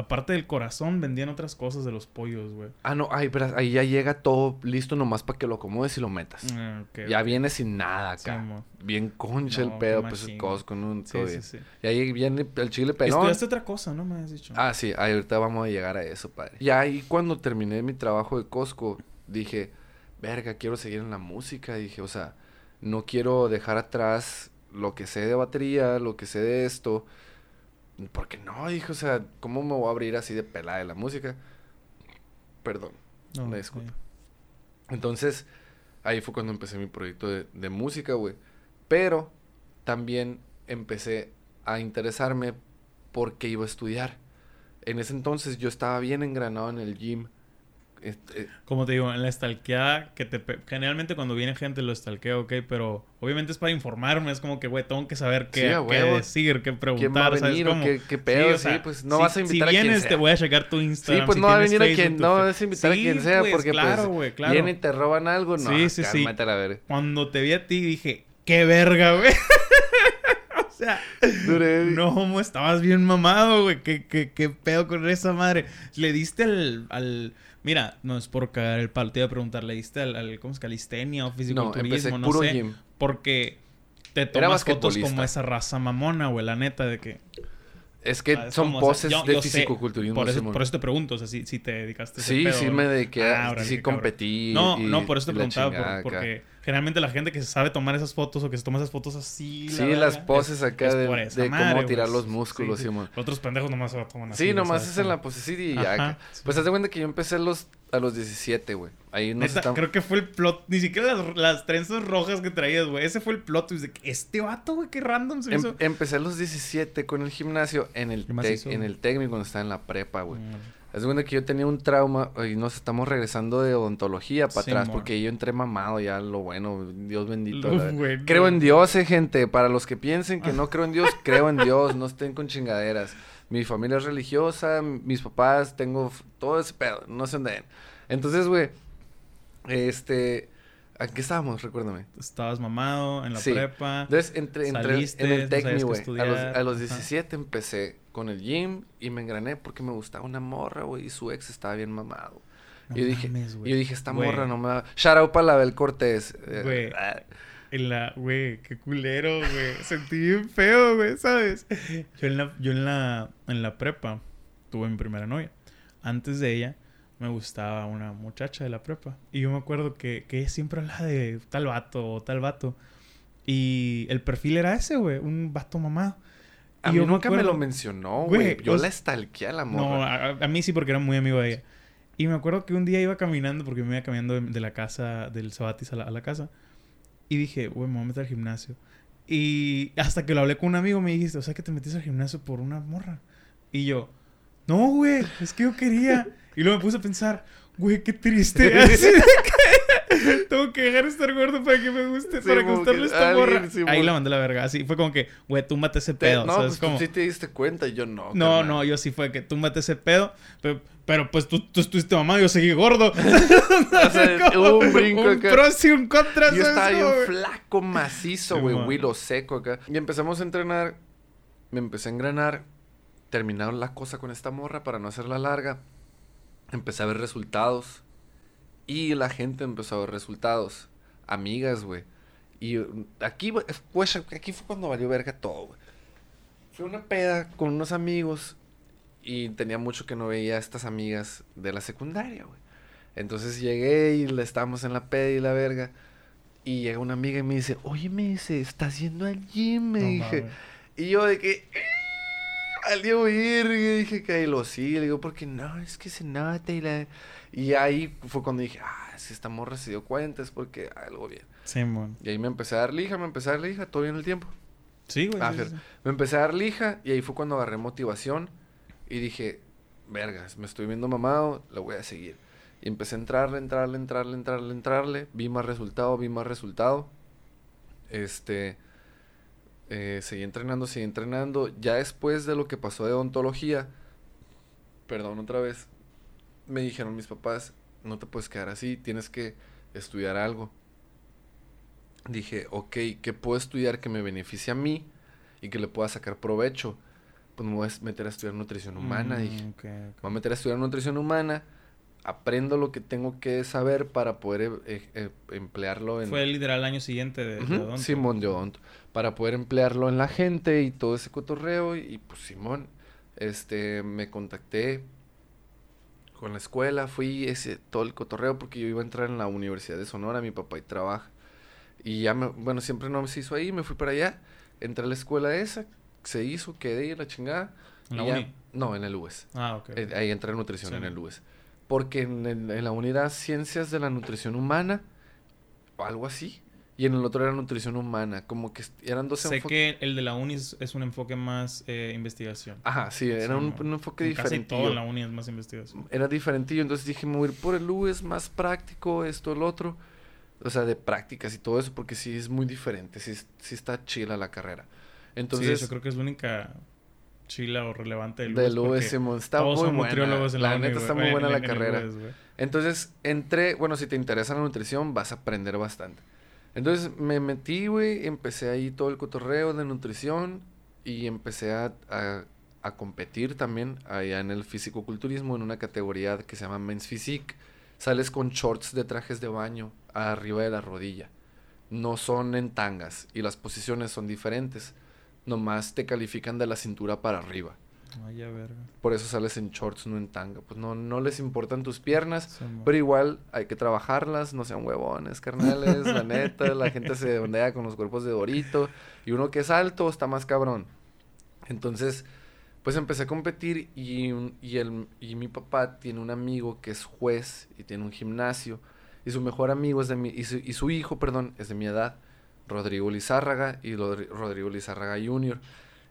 Aparte del corazón, vendían otras cosas de los pollos, güey. Ah, no, ay, pero ahí ya llega todo listo nomás para que lo acomodes y lo metas. Ah, ya viene sin nada acá. Sí, bien concha No, el pedo, pues el Costco, ¿no? Sí, Todo sí, bien. sí. Y ahí viene el chile pelón. Estudiaste otra cosa, ¿no? Me has dicho. Ah, sí, ahí ahorita vamos a llegar a eso, padre. Y ahí cuando terminé mi trabajo de Costco, dije, verga, quiero seguir en la música. Dije, o sea, no quiero dejar atrás lo que sé de batería, lo que sé de esto. Porque no, dije, o sea, ¿cómo me voy a abrir así de pelada de la música? Perdón. no, una disculpa. sí. Entonces, ahí fue cuando empecé mi proyecto de, de música, güey. Pero también empecé a interesarme porque iba a estudiar. En ese entonces yo estaba bien engranado en el gym. Este, Como te digo, en la estalqueada, que te generalmente cuando viene gente lo estalquea, ok, pero obviamente es para informarme, es como que, güey, tengo que saber qué, Sí, a qué decir, qué preguntar, ¿Quién va a ¿sabes venir o cómo? qué, qué pedo? o Sí, sea, pues no si- vas a invitar si a quien vienes, sea. te voy a checar tu Instagram. Sí, pues si no va a venir a quien, no vas a invitar a Sí, quien sea pues, porque claro, pues claro. vienen y te roban algo, no, Sí, sí, sí. a. Cuando te vi a ti dije, qué verga, güey. sea, Duré- no, estabas bien mamado, güey. ¿Qué, qué, qué pedo con esa madre? Le diste al, al... Mira, no es por cagar el palo, te iba a preguntar, ¿le diste al, al ¿cómo es? Calistenia o No, fisiculturismo? empecé No, puro sé. gym. Porque te tomas fotos como esa raza mamona, güey, la neta, de que... Es que Ah, son como, o sea, poses yo- de yo fisicoculturismo. Por eso, Simón. por eso te pregunto, o sea, si, si te dedicaste a ese Sí, pedo, sí me dediqué, a- Ah, sí cabrón. competí. No, y- no, por eso te preguntaba, por- porque generalmente la gente que sabe tomar esas fotos o que se toma esas fotos así. la Sí, las poses es- acá es de, madre, cómo tirar los Sí, músculos, sí. Simón. Otros pendejos nomás se lo toman así. Sí, nomás es en la como- pose sí, y ya. Ajá, sí. Pues haz de cuenta que yo empecé a los, a los 17, güey. Ahí Neta, estamos... creo que fue el plot, ni siquiera las, las trenzas rojas que traías, güey. Ese fue el plot twist de que este vato, güey, qué random se Em- hizo. empecé a los 17 con el gimnasio en el, ¿Qué más tec- en el técnico cuando estaba en la prepa, güey. Mm. De cuenta que yo tenía un trauma y nos estamos regresando de odontología para Sí, atrás porque yo entré mamado ya, lo bueno, Dios bendito. Lo bueno. Creo en Dios, eh, gente. Para los que piensen que no creo en Dios, creo en Dios. No estén con chingaderas. Mi familia es religiosa, mis papás, tengo todo ese pedo. No sé dónde. Entonces, güey, este... ¿A qué estábamos? Recuérdame. Estabas mamado en la Sí. prepa. Entonces, entre, entre Saliste, en el qué güey. A los, a los ajá. 17 empecé con el gym y me engrané porque me gustaba una morra, güey. Y su ex estaba bien mamado. No y yo dije, mames, yo dije, esta morra no me va... Shout out para la Bel Cortés. Eh, Güey. ah, En la, güey, qué culero, güey. Sentí bien feo, güey, ¿sabes? Yo en la, yo en la, en la prepa tuve mi primera novia. Antes de ella me gustaba una muchacha de la prepa. Y yo me acuerdo que, que ella siempre hablaba de tal vato o tal vato. Y el perfil era ese, güey, un vato mamado. A Y mí yo nunca me acuerdo- lo mencionó, Güey. Yo la estalqué a la No, morra. a, a mí sí, porque era muy amigo de ella. Y me acuerdo que un día iba caminando, porque me iba caminando de, de la casa, del Sabatis a la, a la casa. Y dije, güey, me voy a meter al gimnasio. Y hasta que lo hablé con un amigo, me dijiste, o sea, que te metiste al gimnasio por una morra. Y yo, no, güey, es que yo quería. Y luego me puse a pensar, güey, qué triste. Tengo que dejar de estar gordo para que me guste, Sí, para como gustarle esta morra. sí, Ahí la mandé la verga. Así fue como que, güey, túmbate ese Te- pedo. no, ¿sabes pues cómo? tú sí te diste cuenta y yo no. No, carnal. no, yo sí fue que túmbate ese pedo. Pero, pero, pues tú, tú estuviste mamá, yo seguí gordo. O sea, hubo un brinco un acá. pros y un contra. Yo ¿sabes estaba bien flaco, macizo, Sí, güey. Willow seco acá. Y empezamos a entrenar. Me empecé a engranar. Terminaron la cosa con esta morra para no hacerla larga. Empecé a ver resultados. Y la gente empezó a ver resultados. Amigas, güey. Y uh, aquí, pues, aquí fue cuando valió verga todo, güey. Fue una peda con unos amigos. Y tenía mucho que no veía a estas amigas de la secundaria, güey. Entonces llegué y le estábamos en la peda y la verga. Y llega una amiga y me dice, oye, me dice, ¿estás yendo al gym? Me No dije. Y yo de que... Valió ir, y dije que ahí lo sí, le digo, porque no, es que se nota y la... Y ahí fue cuando dije, ah, si esta morra se dio cuenta es porque algo bien. Simón. Y ahí me empecé a dar lija, me empecé a dar lija, todo bien el tiempo. Sí, güey. Ah, sí, sí, sí. Me empecé a dar lija y ahí fue cuando agarré motivación y dije, vergas, me estoy viendo mamado, lo voy a seguir. Y empecé a entrarle, entrarle, entrarle, entrarle, entrarle. Vi más resultado, vi más resultado. Este, eh, seguí entrenando, seguí entrenando. Ya después de lo que pasó de odontología, perdón otra vez, me dijeron mis papás, no te puedes quedar así, tienes que estudiar algo. Dije, ok, ¿qué puedo estudiar que me beneficie a mí y que le pueda sacar provecho? Pues me voy a meter a estudiar nutrición humana, Mm, dije. Me voy a meter a estudiar nutrición humana, aprendo lo que tengo que saber para poder eh, eh, emplearlo en... Fue literal el año siguiente de, odonto. Simón de odonto. Para poder emplearlo en la gente y todo ese cotorreo. Y, y, pues Simón, este, me contacté con la escuela, fui ese, todo el cotorreo porque yo iba a entrar en la Universidad de Sonora, mi papá y trabaja. Y ya me, bueno, siempre no se hizo ahí, me fui para allá, entré a la escuela esa, se hizo, quedé y la chingada. ¿En la ya- uni? No, en el UES. Ah, ok. Eh, ahí entré en nutrición Sí. en el UES. Porque en, el- en la unidad Ciencias de la Nutrición Humana, o algo así, y en el otro era Nutrición Humana, como que eran dos sé enfoques. que el de la uni es, es un enfoque más eh, investigación. Ajá, sí, era un, Sí, un enfoque En Casi todo diferente. en la uni es más investigación. Era diferentillo, entonces dije, me voy a ir por el UES, más práctico, esto, el otro. O sea, de prácticas y todo eso, porque sí es muy diferente, sí, es- sí está chila la carrera. Entonces, sí, yo creo que es la única chila o relevante del, está todos muy son buena. nutriólogos en la, La uni, neta está muy En- buena en- la en carrera. Entonces entré, bueno, si te interesa la nutrición, vas a aprender bastante. Entonces me metí, güey, empecé ahí todo el cotorreo de nutrición y empecé a, a, a competir también allá en el fisicoculturismo en una categoría que se llama Men's Physique. Sales con shorts de trajes de baño arriba de la rodilla. No son en tangas y las posiciones son diferentes. Nomás te califican de la cintura para arriba. Ay, ya verga. Por eso sales en shorts, no en tanga. Pues no, no les importan tus piernas. Pero igual hay que trabajarlas, no sean huevones, carnales, la neta, la gente se ondea con los cuerpos de Dorito y uno que es alto está más cabrón. Entonces, pues empecé a competir y, y, el, y mi papá tiene un amigo que es juez y tiene un gimnasio y su mejor amigo es de mi, y su, y su hijo, perdón, es de mi edad, Rodrigo Lizárraga y Rodri- Rodrigo Lizárraga Jr.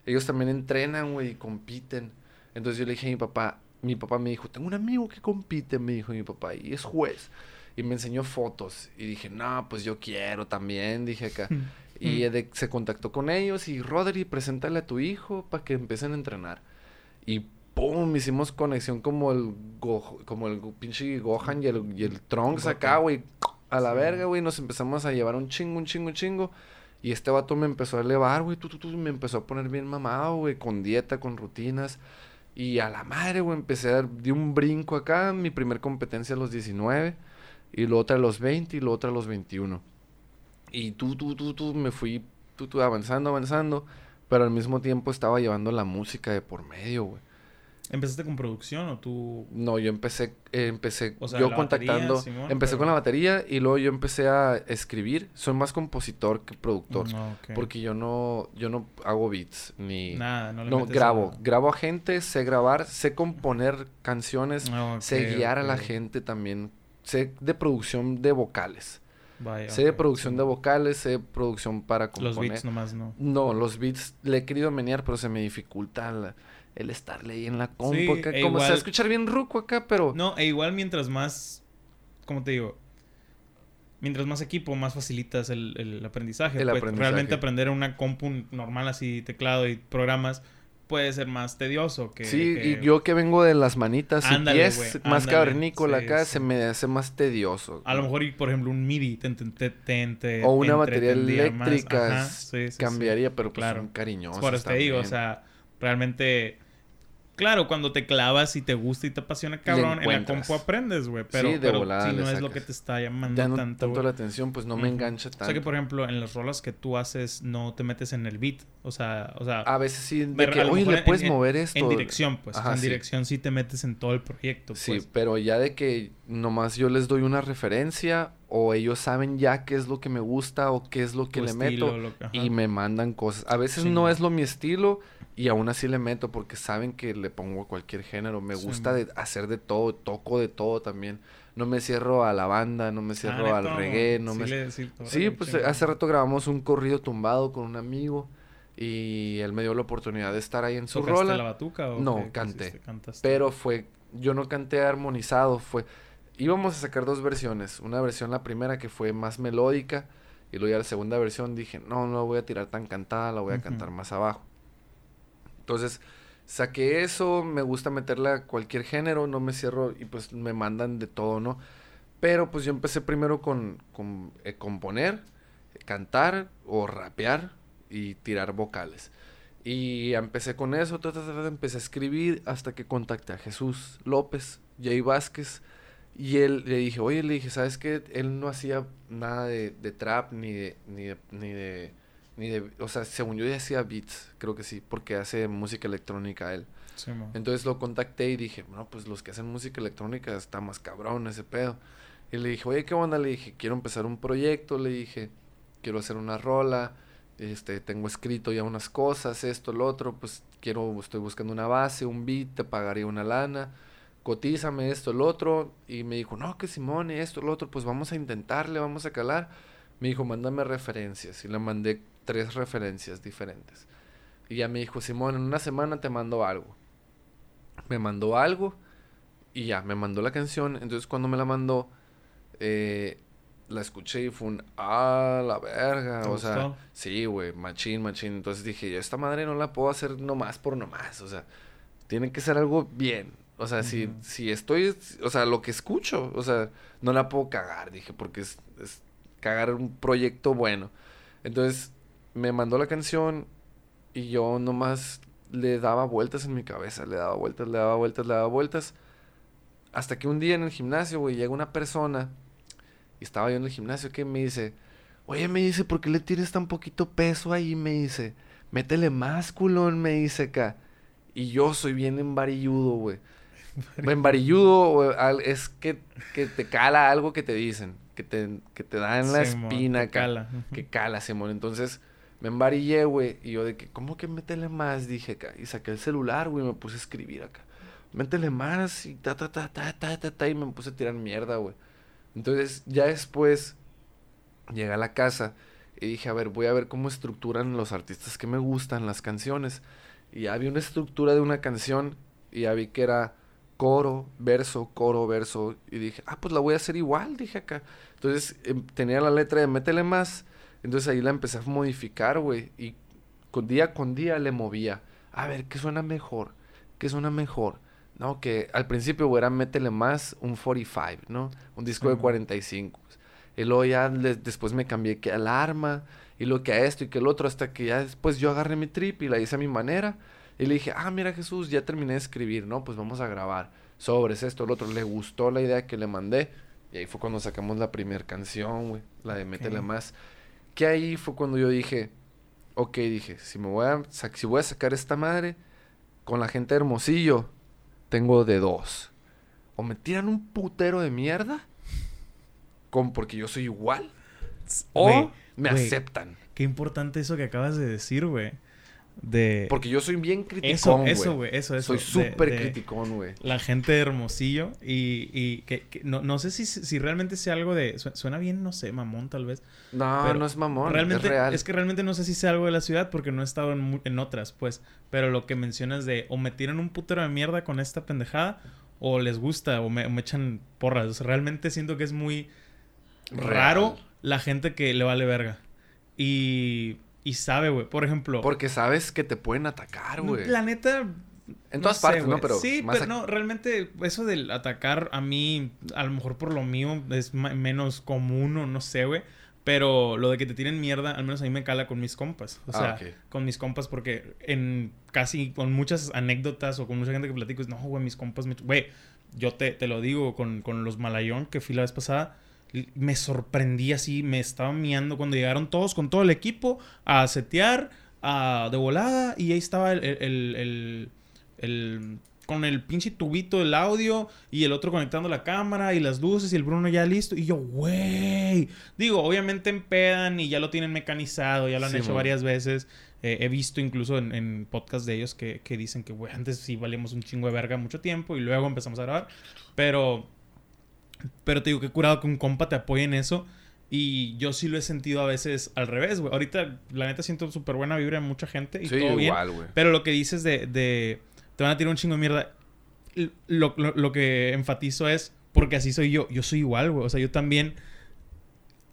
Ellos también entrenan, güey, y compiten. Entonces yo le dije a mi papá, mi papá me dijo, tengo un amigo que compite, me dijo mi papá, y es juez. Y me enseñó fotos. Y dije, no, pues yo quiero también, dije acá. y eh, de- se contactó con ellos y, Rodri, preséntale a tu hijo para que empiecen a entrenar. Y pum, hicimos conexión como el, Go- como el pinche Gohan y el, y el Trunks acá, güey. A la Sí. verga, güey. Nos empezamos a llevar un chingo, un chingo, un chingo. Y este vato me empezó a elevar, güey. Tú, tú, tú, me empezó a poner bien mamado, güey. Con dieta, con rutinas. Y a la madre, güey. Empecé a dar, di un brinco acá. Mi primer competencia a los 19. Y luego otra a los 20 y luego otra a los 21. Y tú, tú, tú, tú, me fui tú, tú, avanzando, avanzando. Pero al mismo tiempo estaba llevando la música de por medio, güey. ¿Empezaste con producción o tú...? No, yo empecé, eh, empecé O sea, yo contactando, batería, Simón, empecé pero- con la batería y luego yo empecé a escribir. Soy más compositor que productor, No, ok. porque yo no, yo no hago beats ni, Nada, no le no grabo, a- grabo a gente, sé grabar, sé componer canciones, Ah, sé guiar a la gente también, sé de producción de vocales, Vaya, sé de producción de vocales, sé de producción para componer. Los beats nomás no. No, los beats le he querido menear, pero se me dificulta la- el estarle ahí en la compu Sí, acá. e Como se va a igual- escuchar bien ruco acá, pero... No, e igual mientras más, ¿cómo te digo? Mientras más equipo, más facilitas el, el aprendizaje. El Pues, aprendizaje. Realmente aprender en una compu normal así, teclado y programas, puede ser más tedioso que... Sí, que- y yo que vengo de las manitas y pies, más ándale, cavernícola sí, acá, sí. se me hace más tedioso. A lo mejor, por ejemplo, un MIDI te, te, te, te- te O una batería eléctrica Ajá, sí, cambiaría, pero pues claro. son cariñosos Por eso te digo, o sea, realmente Claro, cuando te clavas y te gusta y te apasiona, cabrón, en la compu aprendes, güey. Pero, Sí, de pero volada si no es lo que te está llamando no tanto, tanto, la atención, pues no me engancha tanto. O sea que, por ejemplo, en las rolas que tú haces, no te metes en el beat. O sea, o sea... A veces sí, de que, oye, le puedes en- mover esto. En dirección, pues. Ajá, en sí. dirección sí te metes en todo el proyecto, Sí, pues. pero ya de que nomás yo les doy una referencia o ellos saben ya qué es lo que me gusta o qué es lo que Tu le estilo, meto lo que- ajá. y me mandan cosas. A veces Sí, no es lo mi estilo y aún así le meto porque saben que le pongo cualquier género. Me Sí, gusta de hacer de todo, toco de todo también. No me cierro a la banda, no me Ah, cierro al neta, reggae, no sí me... le- sí, pues hace rato grabamos un corrido tumbado con un amigo y él me dio la oportunidad de estar ahí en su ¿Tocaste rola. la batuca o No, qué- qué canté. hiciste? Pero fue, yo no canté armonizado, fue, íbamos a sacar dos versiones, una versión la primera que fue más melódica y luego ya la segunda versión dije, no, no la voy a tirar tan cantada, la voy a cantar más abajo. Entonces, saqué eso, me gusta meterle a cualquier género, no me cierro y pues me mandan de todo, ¿no? Pero pues yo empecé primero con, con eh, componer, cantar o rapear y tirar vocales. Y empecé con eso, ta, ta, empecé a escribir hasta que contacté a Jesús López, Jay Vázquez. Y él le dije, oye, le dije, ¿sabes qué? Él no hacía nada de, de trap ni de, ni de, ni de, ni de, o sea, según yo ya hacía beats, creo que sí, porque hace música electrónica él. Sí. Entonces lo contacté y dije, no, pues los que hacen música electrónica está más cabrón ese pedo. Y le dije, oye, ¿qué onda? Le dije, quiero empezar un proyecto, le dije, quiero hacer una rola, este, tengo escrito ya unas cosas, esto, lo otro, pues quiero, estoy buscando una base, un beat, te pagaría una lana, cotízame esto, el otro. Y me dijo, no, que Simón, esto, lo otro, pues vamos a intentarle, vamos a calar. Me dijo, mándame referencias. Y le mandé tres referencias diferentes. Y ya me dijo, Simón, en una semana te mando algo. Me mandó algo y ya, me mandó la canción. Entonces cuando me la mandó, eh, la escuché y fue un, ah, la verga. ¿Te O sea, gustó? sí, güey, machín, machín. Entonces dije, yo esta madre no la puedo hacer nomás por nomás. O sea, tiene que ser algo bien. O sea, si, si estoy, o sea, lo que escucho, o sea, no la puedo cagar, dije, porque es, es cagar un proyecto bueno. Entonces, me mandó la canción y yo nomás le daba vueltas en mi cabeza, le daba vueltas, le daba vueltas, le daba vueltas. Hasta que un día en el gimnasio, güey, llega una persona y estaba yo en el gimnasio que me dice, oye, me dice, ¿por qué le tienes tan poquito peso ahí? Me dice, métele más culón, me dice acá. Y yo soy bien embarilludo, güey. Embarilludo es que, que te cala algo que te dicen, que te, que te da en la espina acá. cala. Que cala, Simón. Entonces me embarillé, güey. Y yo de que, ¿cómo que métele más? Dije acá. Y saqué el celular, güey, y me puse a escribir acá. Métele más y ta, ta, ta, ta, ta, ta, ta. Y me puse a tirar mierda, güey. Entonces ya después llegué a la casa y dije, a ver, voy a ver cómo estructuran los artistas que me gustan las canciones. Y ya vi una estructura de una canción y ya vi que era coro, verso, coro, verso. Y dije, ah, pues la voy a hacer igual, dije acá. Entonces em, tenía la letra de métele más. Entonces ahí la empecé a modificar, güey. Y con día con día le movía. A ver, ¿qué suena mejor? ¿Qué suena mejor? No, que al principio, güey, era métele más un 45, ¿no? Un disco de Ujú. 45. Y luego ya le- después me cambié que al arma. Y luego que a esto y que el otro. Hasta que ya después yo agarré mi trip y la hice a mi manera. Y le dije, ah, mira Jesús, ya terminé de escribir, ¿no? Pues vamos a grabar. Sobres esto, el otro. Le gustó la idea que le mandé. Y ahí fue cuando sacamos la primera canción, güey. La de Métele Ok. más. Que ahí fue cuando yo dije, ok, dije, si me voy a, si voy a sacar esta madre con la gente de Hermosillo, tengo de dos. O me tiran un putero de mierda, con, porque yo soy igual, o me aceptan. Qué importante eso que acabas de decir, güey. De... Porque yo soy bien Eso, criticón, eso, güey, eso, eso. Soy súper criticón, güey. La gente de Hermosillo y, y que, que no, no sé si, si realmente sea algo de... su- Suena bien, no sé, mamón tal vez. No, Pero no es mamón, realmente, es real. que realmente no sé si sea algo de la ciudad porque no he estado en, otras, pues. Pero lo que mencionas de o me tiran un putero de mierda con esta pendejada o les gusta o me, o me echan porras. O sea, realmente siento que es muy Real. raro la gente que le vale verga. Y, y sabe, güey. Por ejemplo... Porque sabes que te pueden atacar, güey. La neta, En no todas sé, partes, ¿no? Pero sí, más pero no, realmente eso del atacar a mí, a lo mejor por lo mío, es menos común o no sé, güey. Pero lo de que te tiren mierda, al menos a mí me cala con mis compas. O Ah, sea, con mis compas, porque en casi con muchas anécdotas o con mucha gente que platico, es no, güey, mis compas me. Güey, yo te, te lo digo con, con los Malayón que fui la vez pasada. Me sorprendí así, me estaba miando cuando llegaron todos con todo el equipo a setear, a, de volada, y ahí estaba el, el, el- con el pinche tubito del audio y el otro conectando la cámara y las luces y el Bruno ya listo. Y yo, güey. Digo, obviamente empedan y ya lo tienen mecanizado, ya lo han Sí, hecho varias veces. Eh, he visto incluso en, en podcast de ellos que, que dicen que, güey, antes sí valíamos un chingo de verga mucho tiempo y luego empezamos a grabar. Pero, pero te digo que curado que un compa te apoye en eso. Y yo sí lo he sentido a veces al revés, güey. Ahorita, la neta, siento súper buena vibra en mucha gente y Sí, todo bien. igual, güey. Pero lo que dices de, de te van a tirar un chingo de mierda, lo, lo- lo que enfatizo es porque así soy yo. Yo soy igual, güey. O sea, yo también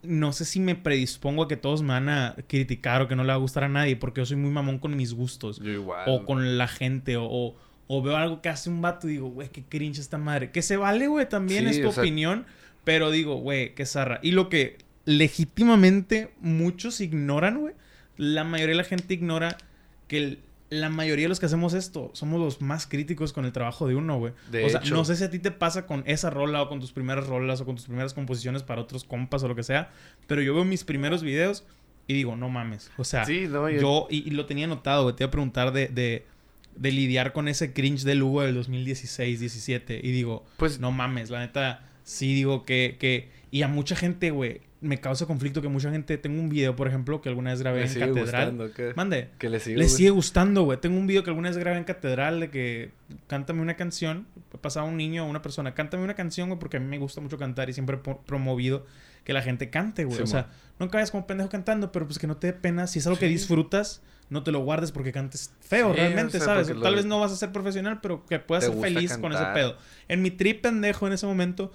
no sé si me predispongo a que todos me van a criticar o que no le va a gustar a nadie porque yo soy muy mamón con mis gustos Yo igual. o con la gente o, o, o veo algo que hace un vato y digo, güey, qué cringe esta madre. Que se vale, güey, también Sí, es tu o sea- opinión, pero digo, güey, qué zarra. Y lo que legítimamente muchos ignoran, güey, la mayoría de la gente ignora que el- la mayoría de los que hacemos esto somos los más críticos con el trabajo de uno, güey. De o sea, hecho. no sé si a ti te pasa con esa rola o con tus primeras rolas o con tus primeras composiciones para otros compas o lo que sea, pero yo veo mis primeros videos y digo, no mames. O sea, Sí, no, yo- yo, y, y lo tenía notado, güey. Te iba a preguntar de, de, de lidiar con ese cringe del Hugo del 2016-17. Y digo, Pues- no mames, la neta, sí digo que, que. Y a mucha gente, güey, me causa conflicto que mucha gente. Tengo un video, por ejemplo, que alguna vez grabé en Catedral. gustando, ¿qué? Mande. Que le sigue Le sigue gustando, güey. Tengo un video que alguna vez grabé en Catedral de que cántame una canción. Pasaba un niño o una persona, cántame una canción, güey, porque a mí me gusta mucho cantar y siempre he promovido que la gente cante, güey. Sí, o sea, mo. no vayas como pendejo cantando, pero pues que no te dé pena. Si es algo que disfrutas, no te lo guardes porque cantes feo, Sí, realmente, o sea, ¿sabes? Tal lo- vez no vas a ser profesional, pero que puedas ser feliz con ese pedo. En mi trip pendejo en ese momento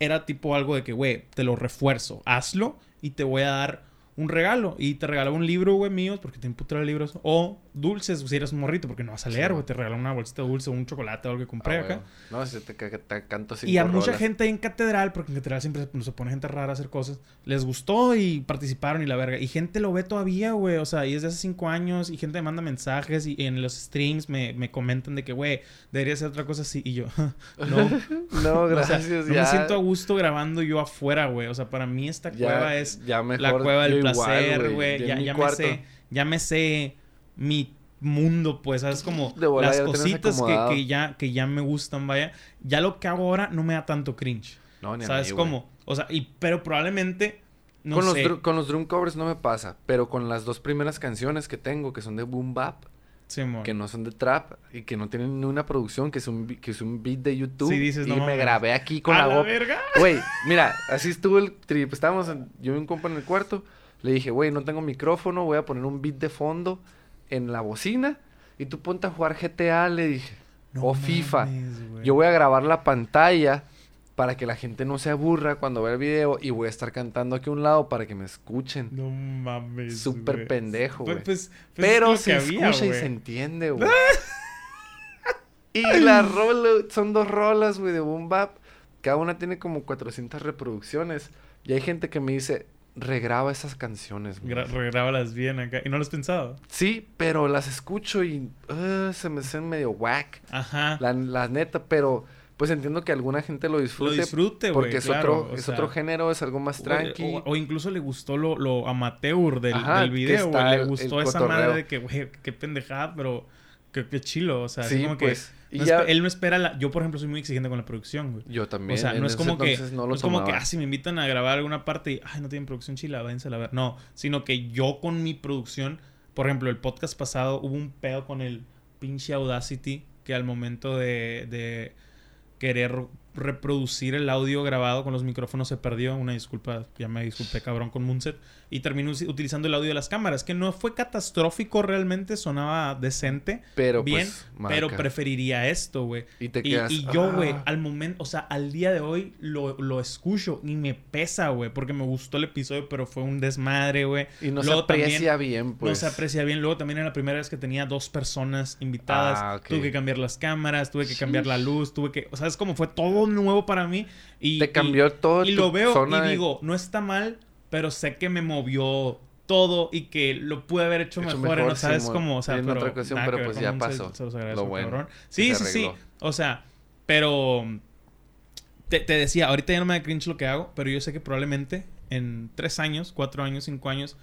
era tipo algo de que, güey, te lo refuerzo, hazlo y te voy a dar un regalo. Y te regalaba un libro, güey, mío, porque te imputa libros. O dulces, si eres un morrito, porque no vas a leer, güey. Te regalaba una bolsita de dulce o un chocolate o algo que compré Ah, acá. No, si te, te canto cinco Y a mucha rolas. gente ahí en catedral, porque en catedral siempre se pone gente rara a hacer cosas, les gustó y participaron y la verga. Y gente lo ve todavía, güey. O sea, y es de hace cinco años y gente me manda mensajes y en los streams me, me comentan de que, güey, debería ser otra cosa así. Y yo, no. No, O sea, gracias. no ya, me siento a gusto grabando yo afuera, güey. O sea, para mí esta ya- cueva es ya mejor, la cueva del placer, güey. Ya, ya me sé, ya me sé mi mundo, pues, ¿sabes? Como las cositas que, que ya, que ya me gustan, vaya. Ya lo que hago ahora no me da tanto cringe. No, ni ¿Sabes cómo? O sea, y, pero probablemente, no con, sé. los con los drum covers no me pasa, pero con las dos primeras canciones que tengo, que son de boom bap, Simón. que no son de trap y que no tienen ni una producción, que es un, que es un beat de YouTube. Sí, dices, y no me mames. grabé aquí con ¡A la la verga! Güey, mira, así estuvo el trip. Estábamos, en- yo y un compa en el cuarto. Le dije, güey, no tengo micrófono, voy a poner un beat de fondo en la bocina. Y tú ponte a jugar GTA, le dije. No o FIFA. mames. Yo voy a grabar la pantalla para que la gente no se aburra cuando vea el video. Y voy a estar cantando aquí a un lado para que me escuchen. No mames. Súper pendejo, Pues- güey. pues- pues es Pero se había, escucha y se entiende, güey. y la rola, son dos rolas, güey, de boom bap. Cada una tiene como 400 reproducciones. Y hay gente que me dice, regraba esas canciones, regrábalas bien acá. ¿Y no lo has pensado? Sí, pero las escucho y uh, se me hacen medio whack. Ajá. La, la neta, pero pues entiendo que alguna gente lo lo disfrute. disfrute, güey. porque es, claro, otro, es sea, otro género, es algo más tranqui. O, o incluso le gustó lo, lo amateur del, Ajá, del video, güey. Le gustó esa madre de que, güey, qué pendejada, pero qué, qué chilo. O sea, sí, como que. Y no ya- espe- él no espera la. Yo, por ejemplo, soy muy exigente con la producción, güey. yo también. O sea, no es como que, no es como que, ah, si me invitan a grabar alguna parte y, ay, no tienen producción chila, váyanse a la ver. No, sino que yo con mi producción, por ejemplo, el podcast pasado hubo un pedo con el pinche Audacity que al momento de, de querer reproducir el audio grabado con los micrófonos se perdió. Una disculpa, ya me disculpé cabrón con Moonset. Y terminó utilizando el audio de las cámaras, que no fue catastrófico realmente, sonaba decente, Pero bien, pues, pero marca. preferiría esto, güey. Y te Y, quedas. y yo, güey, "Ah". al momento, o sea, al día de hoy lo, lo escucho y me pesa, güey, porque me gustó el episodio, pero fue un desmadre, güey. Y no Luego se aprecia bien, pues. No se aprecia bien. Luego también era la primera vez que tenía dos personas invitadas. Ah. Tuve que cambiar las cámaras, tuve que cambiar la luz, tuve que... O sea, es como fue todo nuevo para mí. Y, Te y- cambió todo y tu lo veo zona y de- digo, no está mal, pero sé que me movió todo y que lo pude haber hecho, Hecho mejor, mejor, ¿no? ¿Sabes? sí, Como, o sea, pero, otra ocasión, pero pues ya pasó. se- se los agradezco, Lo bueno. cabrón. Sí, sí, sí. O sea, pero te, te decía, ahorita ya no me da cringe lo que hago, pero yo sé que probablemente en tres años, cuatro años, cinco años,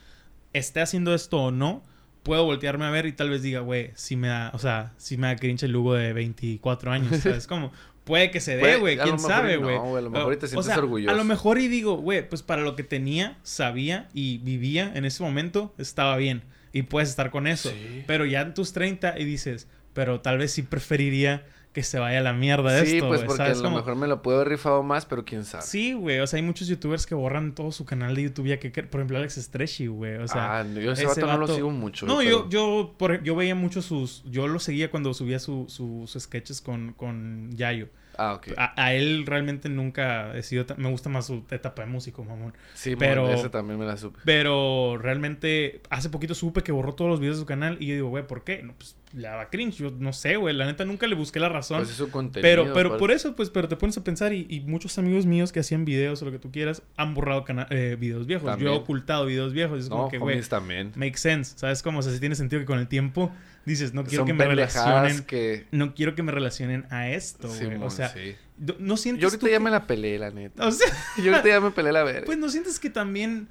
esté haciendo esto o no, puedo voltearme a ver y tal vez diga, güey, si me da, o sea, si me da cringe el Lugo de 24 años, ¿sabes? Como, puede que se dé, güey, quién sabe, no, güey. güey, a lo mejor y te O sientes sea, orgulloso. A lo mejor y digo, güey, pues para lo que tenía, sabía y vivía en ese momento, estaba bien. Y puedes estar con eso. Sí. Pero ya en tus 30 y dices, pero tal vez sí preferiría que se vaya a la mierda de Sí, esto, pues güey, porque a lo Como- mejor me lo puedo haber rifado más, pero quién sabe. Sí, güey. O sea, hay muchos youtubers que borran todo su canal de YouTube ya que... Por ejemplo, Alex Stretchy, güey. O sea... ah, yo ese, ese vato, no lo sigo mucho. No, pero- yo, yo, por- yo veía mucho sus... Yo lo seguía cuando subía su- su- sus sketches con, con Yayo. Ah, ok. A, a él realmente nunca he sido... Me gusta más su etapa de músico, mamón. sí, pero- pero... ese también me la supe. Pero realmente hace poquito supe que borró todos los videos de su canal y yo digo, güey, ¿por qué? No, pues le daba cringe. Yo no sé, güey. La neta nunca le busqué la razón. Pues es su contenido. Pero, pero por eso, pues, pero te pones a pensar y, y muchos amigos míos que hacían videos o lo que tú quieras han borrado eh, videos viejos. Yo he ocultado videos viejos. Es como No, que, güey, también. make sense. ¿Sabes cómo? O sea, si tiene sentido que con el tiempo dices, no quiero Son que me relacionen. que... No quiero que me relacionen a esto, güey. Simón, o sea, sí. no sientes Yo ahorita ya que- me la peleé, la neta. O sea, Yo ahorita ya me peleé la verga. pues no sientes que también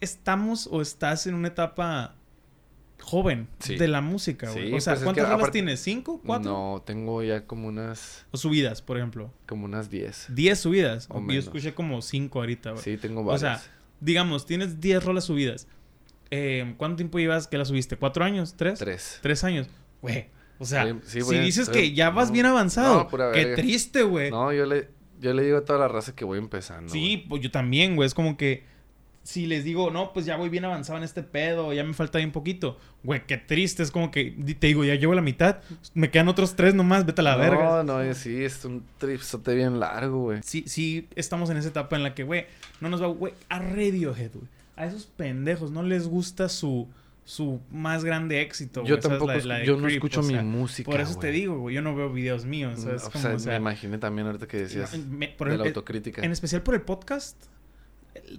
estamos o estás en una etapa joven Sí. de la música, güey. Sí, o sea, pues es ¿cuántas que rolas tienes? ¿Cinco? ¿Cuatro? No, tengo ya como unas... O subidas, por ejemplo. Como unas 10. Diez subidas. O Yo menos. escuché como cinco ahorita, güey. Sí, tengo O varias. sea, digamos, tienes 10 rolas subidas. Eh, ¿Cuánto tiempo llevas que la subiste? ¿Cuatro años? ¿Tres? Tres. ¿Tres años? Güey. O sea, Sí, si dices que ya vas No, bien avanzado, no, pura qué verga. triste, güey. No, yo le, yo le digo a toda la raza que voy empezando. sí, pues yo también, güey. Es como que si les digo, no, pues ya voy bien avanzado en este pedo, ya me falta bien poquito. Güey, qué triste. Es como que te digo, ya llevo la mitad, me quedan otros tres nomás, vete a la no, verga. No, no, sí, es un tripsote bien largo, güey. Sí, sí, estamos en esa etapa en la que, güey, no nos va, güey, a Radiohead, güey. A esos pendejos no les gusta su, su más grande éxito, güey. Yo tampoco, La- la yo no escucho o sea, mi música, Por eso te digo, güey, yo no veo videos míos, ¿sabes? O Como, sea, o sea, me imaginé también ahorita que decías no, me- por de el- la autocrítica. en especial por el podcast.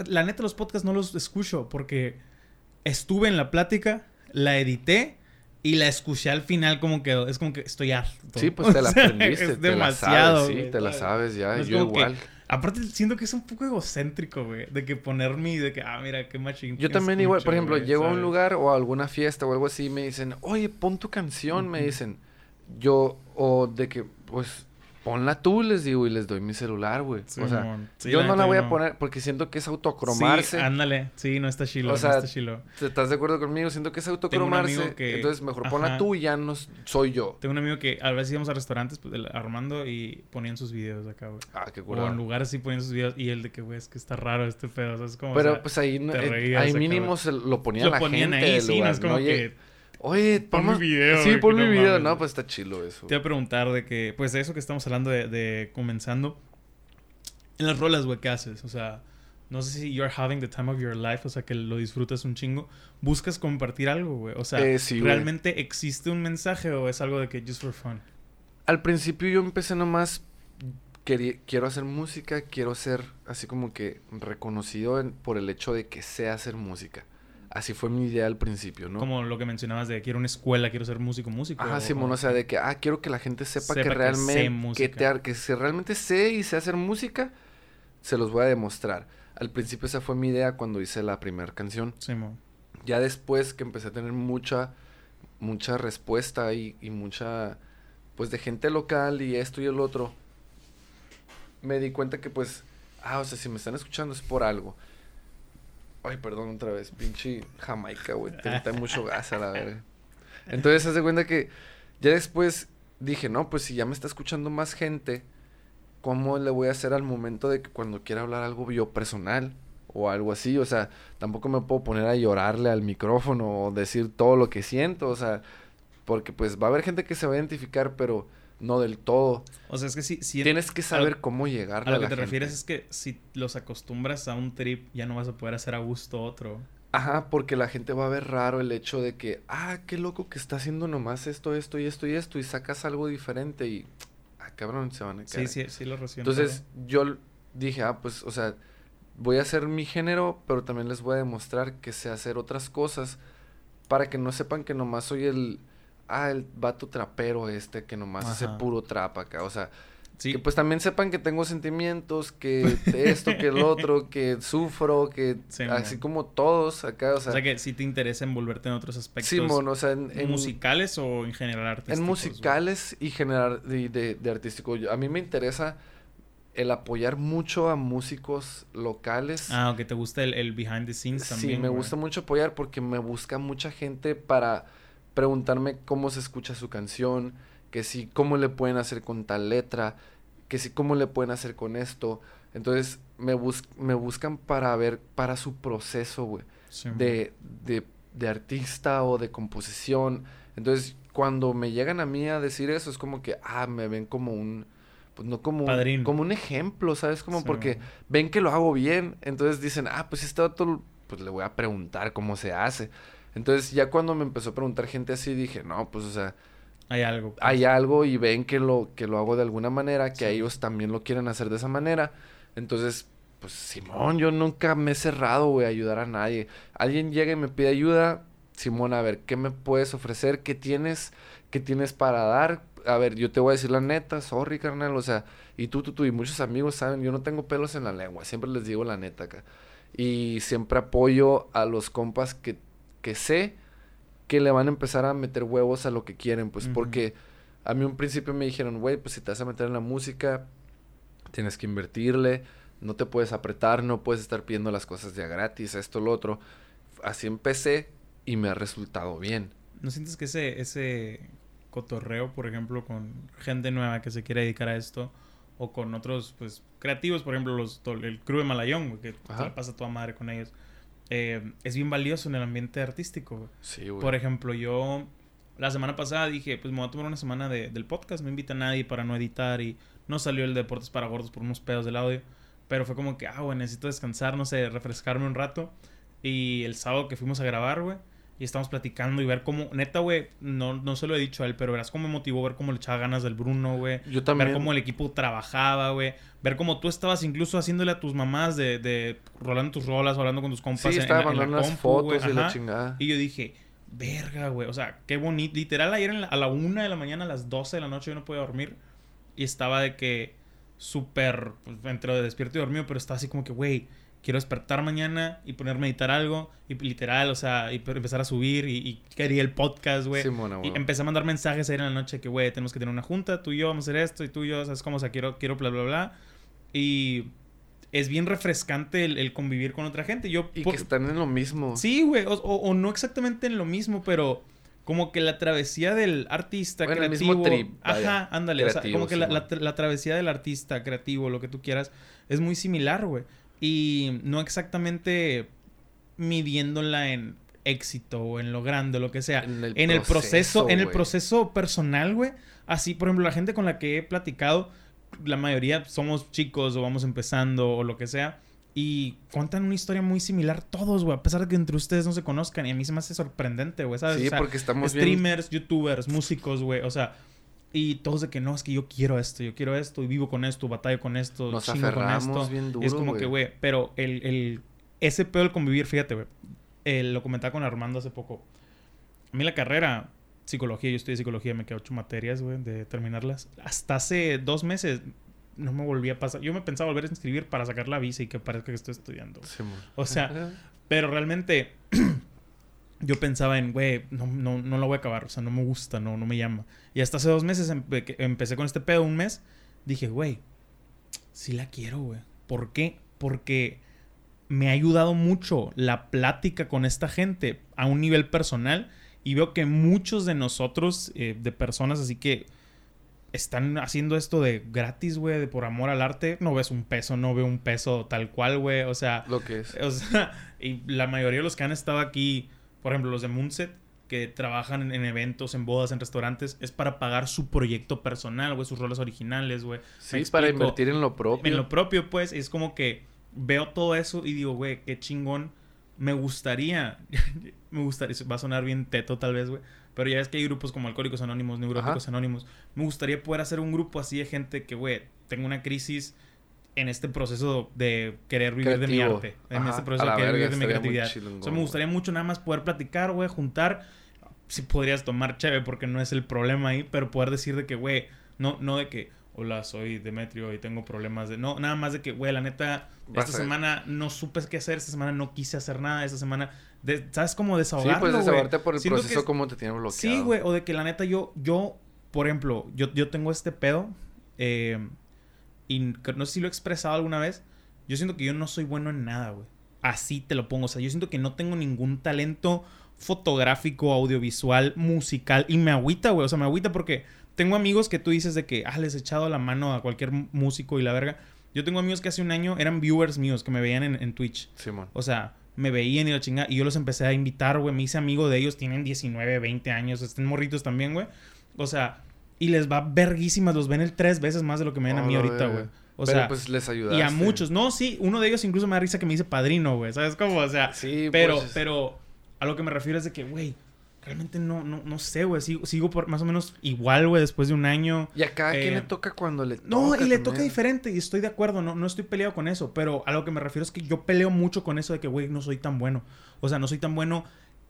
La neta, los podcasts no los escucho porque estuve en la plática, la edité y la escuché al final como quedó. Es como que estoy harto. Sí, pues te la aprendiste, Es te demasiado, la sabes, sí, te la ¿sabes? ya, yo que- igual. Aparte, siento que es un poco egocéntrico, güey. De que ponerme y de que, ah, mira, qué machín. Yo también igual, por ejemplo, llego a un lugar o a alguna fiesta o algo así y me dicen, oye, pon tu canción, me dicen. Yo, o de que, pues, ponla tú, les digo, y les doy mi celular, güey. Sí, o sea. Sí, yo la no la voy a no. poner porque siento que es autocromarse. Sí, ándale. Sí, no está chilo, O sea, no está chilo. ¿Estás de acuerdo conmigo? Siento que es un autocromarse. amigo que- Entonces, mejor Ajá. ponla tú y ya no soy yo. Tengo un amigo que a veces íbamos a restaurantes, pues, Armando, y ponían sus videos acá, güey. Ah, qué O en curado. lugares sí ponían sus videos y el de que, güey, es que está raro este pedo. O sea, es como. Pero o sea, pues ahí, no- eh, reías ahí mínimo se lo ponían lo la ponían gente ahí, del sí, no lugar, es como ¿no? Que. Oye, Pon mi video, Sí, pon mi no video. mames, No, pues está chilo eso. Te iba a preguntar de que, pues de eso que estamos hablando de, de comenzando. En las rolas, güey, ¿qué haces? O sea, no sé si you're having the time of your life, o sea, que lo disfrutas un chingo. ¿Buscas compartir algo, güey? O sea, Eh, sí. ¿realmente existe un mensaje o es algo de que just for fun? Al principio yo empecé nomás, quiero hacer música, quiero ser así como que reconocido en- por el hecho de que sé hacer música. Así fue mi idea al principio, ¿no? Como lo que mencionabas de quiero una escuela, quiero ser músico, músico. Ajá, o- Simón, o sea, de que, ah, quiero que la gente sepa, Sepa que realmente, que, te que si realmente sé y sé hacer música, se los voy a demostrar. Al principio esa fue mi idea cuando hice la primera canción. Simón. Ya después que empecé a tener mucha, mucha respuesta y, y mucha, pues de gente local y esto y el otro, me di cuenta que pues, ah, o sea, si me están escuchando es por algo. Ay, perdón otra vez, pinche Jamaica, güey, te trae mucho gas a la verga. Entonces, haz de cuenta que ya después dije, no, pues si ya me está escuchando más gente, ¿cómo le voy a hacer al momento de que cuando quiera hablar algo yo personal o algo así? O sea, tampoco me puedo poner a llorarle al micrófono o decir todo lo que siento, o sea, porque pues va a haber gente que se va a identificar, pero no del todo. O sea, es que si, si Tienes que saber cómo llegar a lo que te gente. refieres es que si los acostumbras a un trip, ya no vas a poder hacer a gusto otro. Ajá, porque la gente va a ver raro el hecho de que, ah, qué loco que está haciendo nomás esto, esto y esto y esto, y sacas algo diferente y, ah, cabrón, se van a Sí, caer. sí, sí lo recibo. Entonces, yo dije, ah, pues, o sea, voy a hacer mi género, pero también les voy a demostrar que sé hacer otras cosas para que no sepan que nomás soy el, ah, el vato trapero este que nomás hace puro trap acá, o sea, que pues también sepan que tengo sentimientos, que esto, que el otro, que sufro, que así como todos acá, o sea. O sea que si te interesa envolverte en otros aspectos. Sí, o sea, en, musicales o en general artísticos. En musicales y general de, de, artístico. A mí me interesa el apoyar mucho a músicos locales. Ah, que te gusta el, behind the scenes también. Sí, me gusta mucho apoyar porque me busca mucha gente para preguntarme cómo se escucha su canción, que si cómo le pueden hacer con tal letra, que si cómo le pueden hacer con esto. Entonces me, bus me buscan para ver, para su proceso, güey, de, de, de, artista o de composición. Entonces cuando me llegan a mí a decir eso, es como que, ah, me ven como un, pues no como, un, como un ejemplo, ¿sabes? Como porque ven que lo hago bien, entonces dicen, ah, pues este otro, pues le voy a preguntar cómo se hace. Entonces ya cuando me empezó a preguntar gente así, dije, no, pues o sea, hay algo. Pues. Hay algo y ven que lo, que lo hago de alguna manera, que ellos también lo quieren hacer de esa manera. Entonces, pues Simón, yo nunca me he cerrado, güey, a ayudar a nadie. Alguien llega y me pide ayuda, Simón, a ver, ¿qué me puedes ofrecer? ¿Qué tienes? ¿Qué tienes para dar? A ver, yo te voy a decir la neta, sorry, carnal, o sea, y tú, tú, tú, y muchos amigos saben, yo no tengo pelos en la lengua, siempre les digo la neta acá. Y siempre apoyo a los compas que, que sé que le van a empezar a meter huevos a lo que quieren, pues porque a mí un principio me dijeron, güey, pues si te vas a meter en la música, tienes que invertirle, no te puedes apretar, no puedes estar pidiendo las cosas ya gratis, esto, lo otro. Así empecé y me ha resultado bien. ¿No sientes que ese, ese cotorreo, por ejemplo, con gente nueva que se quiere dedicar a esto, o con otros, pues, creativos, por ejemplo, los, el crew de Malayón, que te pasa toda madre con ellos, eh, es bien valioso en el ambiente artístico. Sí, güey. Por ejemplo, yo la semana pasada dije, pues me voy a tomar una semana de, del podcast, no invita a nadie para no editar y no salió el Deportes para Gordos por unos pedos del audio, pero fue como que, ah, güey, necesito descansar, no sé, refrescarme un rato. Y el sábado que fuimos a grabar, güey, y estamos platicando y ver cómo, neta, güey, no, no se lo he dicho a él, pero verás cómo me motivó ver cómo le echaba ganas del Bruno, güey. Yo también. Ver cómo el equipo trabajaba, güey. Ver cómo tú estabas incluso haciéndole a tus mamás de, de rolando tus rolas, hablando con tus compas. Sí, estaba mandando unas fotos y la chingada. Y yo dije, verga, güey. O sea, qué bonito. Literal, ayer a la una de la mañana, a las 12 de la noche, yo no podía dormir. Y estaba de que súper, pues, entre despierto y dormido, pero estaba así como que, güey quiero despertar mañana y ponerme a editar algo y literal, o sea, y empezar a subir y, quería el podcast, güey. y empecé a mandar mensajes ayer en la noche que, güey, tenemos que tener una junta, tú y yo vamos a hacer esto y tú y yo, ¿sabes cómo? O sea, quiero, quiero bla, bla, bla. Y es bien refrescante el, convivir con otra gente. Yo, y que están en lo mismo. Sí, güey, o, no exactamente en lo mismo, pero como que la travesía del artista creativo. ajá, ándale. o sea, como que la, la, travesía del artista creativo, lo que tú quieras, es muy similar, güey y no exactamente midiéndola en éxito o en lo grande o lo que sea. En el, proceso, en el proceso personal, güey. Así, por ejemplo, la gente con la que he platicado, la mayoría somos chicos o vamos empezando o lo que sea. Y cuentan una historia muy similar todos, güey. A pesar de que entre ustedes no se conozcan. Y a mí se me hace sorprendente, güey, ¿sabes? Sí, porque estamos Streamers, youtubers, músicos, güey. O sea, y todos de que no, es que yo quiero esto, yo quiero esto, y vivo con esto, batallo con esto, Nos aferramos con esto. bien duro, es como que, güey, pero el, el, ese pedo del convivir, fíjate, güey. lo comentaba con Armando hace poco. A mí la carrera, psicología, yo estudié psicología, me quedé ocho materias, güey, de terminarlas. Hasta hace dos meses no me volví a pasar. Yo me pensaba volver a inscribir para sacar la visa y que parezca que estoy estudiando. o sea, pero realmente yo pensaba en, güey, no, no, no la voy a acabar, o sea, no me gusta, no, no me llama. Y hasta hace dos meses empecé con este pedo, un mes, dije, güey, sí la quiero, güey. ¿Por qué? Porque me ha ayudado mucho la plática con esta gente a un nivel personal y veo que muchos de nosotros, eh, de personas así que están haciendo esto de gratis, güey, de por amor al arte, no ves un peso, no veo un peso tal cual, güey, o sea... Lo que es. O sea, y la mayoría de los que han estado aquí por ejemplo, los de Moonset, que trabajan en, eventos, en bodas, en restaurantes, es para pagar su proyecto personal, güey, sus roles originales, güey. Sí, para invertir en lo propio. En lo propio, pues, es como que veo todo eso y digo, güey, qué chingón. Me gustaría, me gustaría, va a sonar bien teto tal vez, güey, pero ya ves que hay grupos como Alcohólicos Anónimos, Neuróticos Anónimos. Me gustaría poder hacer un grupo así de gente que, güey, tengo una crisis en este proceso de querer vivir de mi arte. En este proceso de querer vivir de mi creatividad. o sea, me gustaría mucho nada más poder platicar, güey, juntar. Si podrías tomar chévere porque no es el problema ahí, pero poder decir de que, güey, no, no de que, hola, soy Demetrio y tengo problemas de... No, nada más de que, güey, la neta, esta semana no supe qué hacer, esta semana no quise hacer nada, esta semana... ¿Sabes cómo desahogarlo, Sí, pues desahogarte por el proceso como te tiene bloqueado. Sí, güey, o de que la neta yo, yo, por ejemplo, yo, yo tengo este pedo, eh, y no sé si lo he expresado alguna vez, yo siento que yo no soy bueno en nada, güey. Así te lo pongo, o sea, yo siento que no tengo ningún talento fotográfico, audiovisual, musical, y me agüita, güey, o sea, me agüita porque tengo amigos que tú dices de que, ah, les he echado la mano a cualquier músico y la verga. Yo tengo amigos que hace un año eran viewers míos que me veían en, en Twitch. O sea, me veían y la chingada. Y yo los empecé a invitar, güey. Me hice amigo de ellos. Tienen 19, 20 años. Estén morritos también, güey. O sea, y les va verguísimas. Los ven el tres veces más de lo que me ven a mí ahorita, güey. O pero sea, pues les ayudaste. Y a muchos. No, sí, uno de ellos incluso me da risa que me dice padrino, güey. ¿Sabes cómo? O sea, sí, pero, pues... pero a lo que me refiero es de que, güey, realmente no, no, no sé, güey. Sigo, sigo por más o menos igual, güey, después de un año. Y a cada quien le eh, toca cuando le toca. No, y le toca diferente. Y estoy de acuerdo, no, no estoy peleado con eso. Pero a lo que me refiero es que yo peleo mucho con eso de que, güey, no soy tan bueno. O sea, no soy tan bueno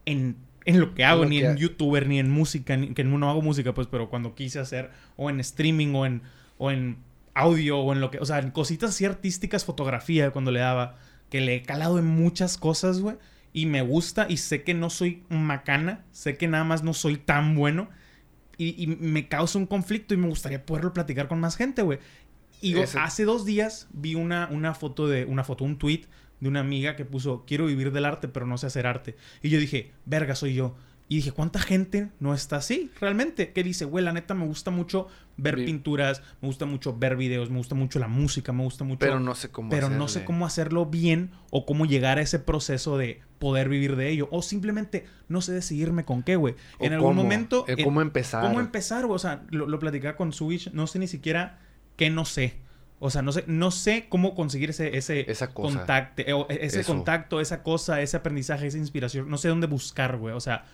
en en lo que hago, ni en youtuber, ni en música, ni que no hago música, pues, pero cuando quise hacer, o en streaming, o en, o en audio, o en lo que, o sea, en cositas así artísticas, fotografía, cuando le daba, que le he calado en muchas cosas, güey, y me gusta, y sé que no soy macana, sé que nada más no soy tan bueno, y, me causa un conflicto y me gustaría poderlo platicar con más gente, güey. Y hace dos días vi una, una foto de, una foto, un tweet de una amiga que puso, quiero vivir del arte, pero no sé hacer arte. Y yo dije, verga, soy yo. Y dije, ¿cuánta gente no está así realmente? Que dice, güey, la neta me gusta mucho ver pinturas, me gusta mucho ver videos, me gusta mucho la música, me gusta mucho... Pero no sé cómo Pero no sé cómo hacerlo bien o cómo llegar a ese proceso de poder vivir de ello. O simplemente no sé decidirme con qué, güey. En algún momento... ¿Cómo empezar? ¿Cómo empezar, güey? O sea, lo, lo platicaba con Switch, no sé ni siquiera qué no sé. O sea, no sé, no sé cómo conseguir ese, ese contacto, eh, e, ese contacto, esa cosa, ese aprendizaje, esa inspiración. No sé dónde buscar, güey. O sea,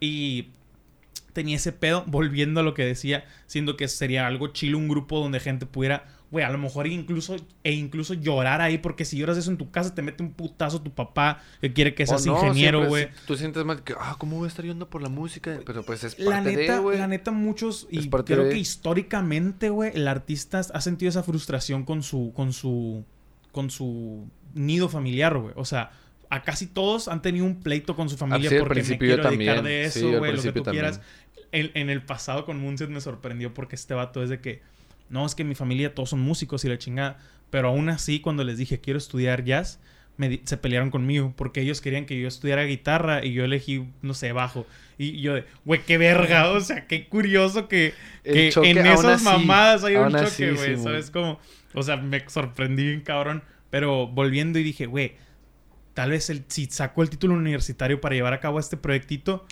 y tenía ese pedo, volviendo a lo que decía, siendo que sería algo chilo un grupo donde gente pudiera güey, a lo mejor incluso, e incluso llorar ahí, porque si lloras eso en tu casa, te mete un putazo tu papá que quiere que seas ingeniero, güey. Tú sientes más que, ah, ¿cómo voy a estar yendo por la música? Pero pues es parte la neta, de, La neta, muchos, y creo que históricamente, güey, el artista ha sentido esa frustración con su, con su, con su nido familiar, güey. O sea, a casi todos han tenido un pleito con su ah, familia porque me quiero dedicar de eso, güey, lo que tú quieras. En, en, el pasado con Moonset me sorprendió porque este vato es de que no, es que mi familia todos son músicos y la chingada. Pero aún así, cuando les dije quiero estudiar jazz, me, se pelearon conmigo porque ellos querían que yo estudiara guitarra y yo elegí, no sé, bajo. Y yo de, güey, qué verga, o sea, qué curioso que, que en esas mamadas hay un choque, güey, ¿sabes cómo? O sea, me sorprendí bien cabrón. Pero volviendo y dije, güey, tal vez el, si saco el título universitario para llevar a cabo este proyectito,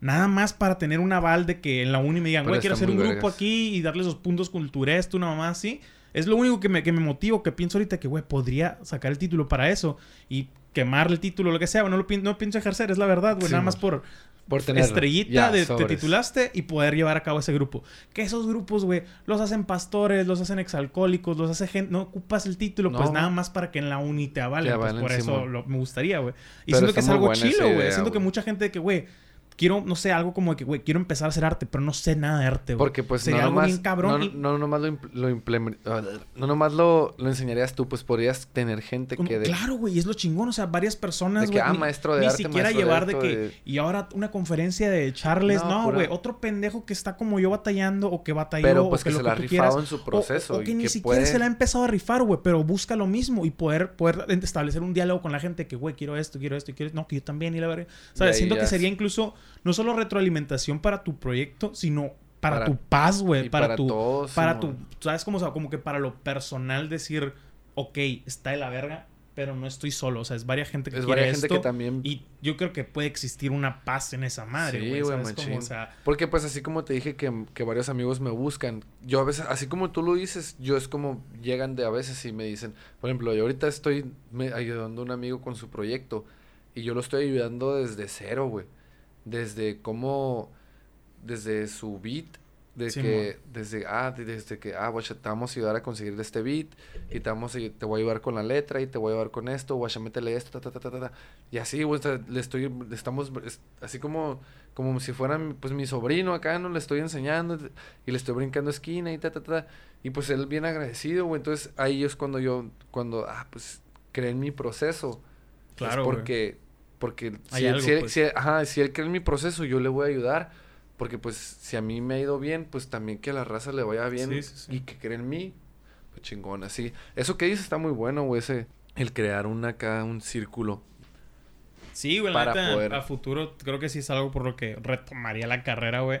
Nada más para tener un aval de que en la uni me digan, güey, quiero hacer un grupo aquí y darle esos puntos culturales, una mamá así. Es lo único que me, que me motiva, que pienso ahorita que, güey, podría sacar el título para eso y quemar el título, lo que sea. No lo no pienso ejercer, es la verdad, güey. nada más por, por tener estrellita de te titulaste y poder llevar a cabo ese grupo. Que esos grupos, güey, los hacen pastores, los hacen exalcohólicos, los hace gente, no ocupas el título, pues nada más para que en la uni te avalen. Pues por eso me gustaría, güey. Y siento que es algo chilo, güey. Siento que mucha gente de que, güey, quiero, no sé, algo como de que, güey, quiero empezar a hacer arte, pero no sé nada de arte, güey. Porque pues Sería algo bien cabrón. No, no, nomás lo, lo No nomás lo, lo, enseñarías tú, pues podrías tener gente que... Claro, güey, es lo chingón. O sea, varias personas, güey. Ah, maestro de ni arte, siquiera llevar de, que... Y ahora una conferencia de Charles. No, güey. Otro pendejo que está como yo batallando o que batalló pero, pues, que, se la ha rifado en su proceso. O, que, ni siquiera se la ha empezado a rifar, güey. Pero busca lo mismo y poder, poder establecer un diálogo con la gente que, güey, quiero esto, quiero esto, quiero esto. No, que yo también y la verdad. O sea, siento que sería incluso no solo retroalimentación para tu proyecto, sino para, tu paz, güey. Para, tu. para tu. ¿Sabes cómo? O sea, como que para lo personal decir, ok, está de la verga, pero no estoy solo. O sea, es varias gente que es quiere gente que también. Y yo creo que puede existir una paz en esa madre, güey. Sí, o sea... Porque, pues, así como te dije que, que, varios amigos me buscan, yo a veces, así como tú lo dices, yo es como llegan de a veces y me dicen, por ejemplo, yo ahorita estoy ayudando a un amigo con su proyecto y yo lo estoy ayudando desde cero, güey desde cómo, desde su beat De Sí, que, desde, ah, de- desde que, ah, guacha, te vamos a ayudar a conseguir este beat, y te vamos a, te voy a ayudar con la letra, y te voy a ayudar con esto, guacha, métele esto, ta, ta, ta, ta, ta. Y así, güey, le estoy, le estamos, es- así como, como si fuera, pues, mi sobrino acá, ¿no? Le estoy enseñando, y le estoy brincando esquina, y ta, ta, ta. Y pues él bien agradecido, güey. Entonces ahí es cuando yo, cuando, ah, pues, cree en mi proceso. Claro, Es güey. Porque, si, él- algo, si él- pues. si él- ajá, si él cree en mi proceso, yo le voy a ayudar. Porque pues si a mí me ha ido bien, pues también que a la raza le vaya bien Sí, sí, sí. y que cree en mí, pues chingón, así. Eso que dices está muy bueno, güey, ese, el crear un acá, un círculo. Sí, güey, la para neta, poder- a futuro creo que sí es algo por lo que retomaría la carrera, güey.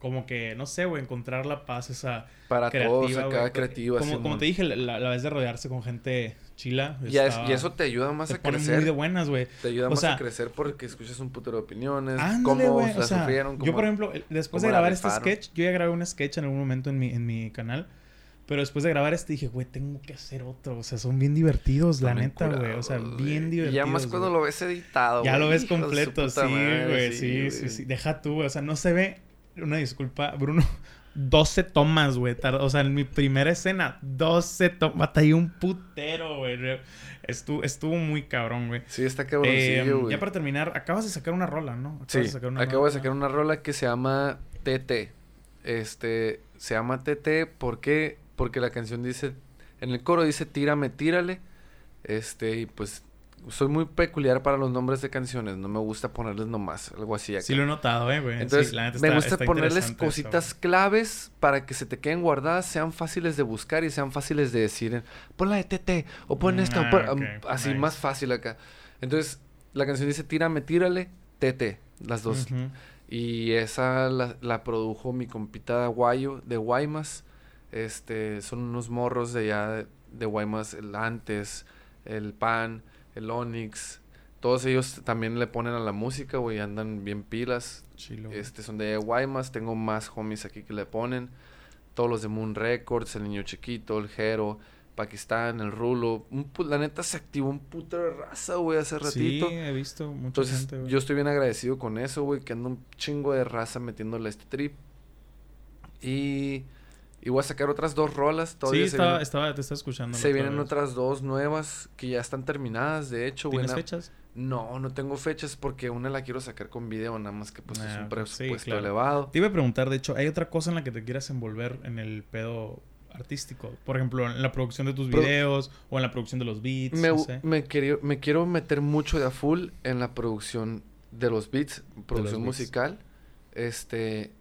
Como que, no sé, güey, encontrar la paz esa Para creativa, todos acá, güey. creativa. Como, como te dije, la, la vez de rodearse con gente chila. y, es- estaba- y eso te ayuda más te a crecer. muy de buenas, güey. Te ayuda O más sea, a crecer porque escuchas un putero de opiniones, Ándale, cómo güey. la O sea, sufrieron, yo, cómo- por ejemplo, después cómo de grabar este sketch, yo ya grabé un sketch en algún momento en mi, en mi canal. Pero después de grabar este dije, güey, tengo que hacer otro. O sea, son bien divertidos, la neta, güey. O sea, bien divertidos. Y ya más cuando lo ves editado, Ya lo ves completo, sí, güey. Sí, sí, güey. sí. Deja tú, güey. O sea, no se ve. Una disculpa, Bruno. 12 tomas, güey. O sea, en mi primera escena, 12 tomas. Batallé un putero, güey. Estuvo, estuvo muy cabrón, güey. Sí, está cabroncillo, güey. ya para terminar, acabas de sacar una rola, ¿no? Acabas Sí, de sacar una acabo de sacar una rola que se llama TT. Este, se llama TT porque porque la canción dice en el coro dice tírame, tírale. Este, y pues soy muy peculiar para los nombres de canciones, no me gusta ponerles nomás algo así acá. Sí lo he notado, eh, güey. Entonces, Sí, me está- gusta está ponerles eso, cositas claves para que se te queden guardadas, sean fáciles de buscar y sean fáciles de decir. Pon la de TT o pon Mm, esta, o ah, pon- um, así nice. más fácil acá. Entonces, la canción dice tírame, tírale, TT, las dos. Y esa la, la produjo mi compita Guayo de Guaymas. Este, son unos morros de allá de, de Guaymas, el Antes, el Pan, el Onyx. Todos ellos también le ponen a la música, güey, andan bien pilas. Chilo. Este, son de Guaymas, tengo más homies aquí que le ponen. Todos los de Moon Records, el niño chiquito, el Jero, Pakistán, el Rulo. Un la neta se activó un puto de raza, güey, hace ratito. Sí, he visto mucha Entonces, gente, güey. yo estoy bien agradecido con eso, güey, que ando un chingo de raza metiéndole a este trip. Y, y voy a sacar otras dos rolas. Sí, Todavía se, estaba, vienen, estaba, te estaba escuchando. se vienen vez. otras dos nuevas que ya están terminadas, de hecho. ¿Tienes fechas? No, no tengo fechas porque una la quiero sacar con video, nada más que pues es Ah, un pues sí, presupuesto claro. elevado. Te iba a preguntar, de hecho, ¿hay otra cosa en la que te quieras envolver en el pedo artístico? Por ejemplo, en la producción de tus Pro- videos o en la producción de los beats, Me, no sé. me, quiero, me quiero meter mucho de a full en la producción de los beats, producción musical, este,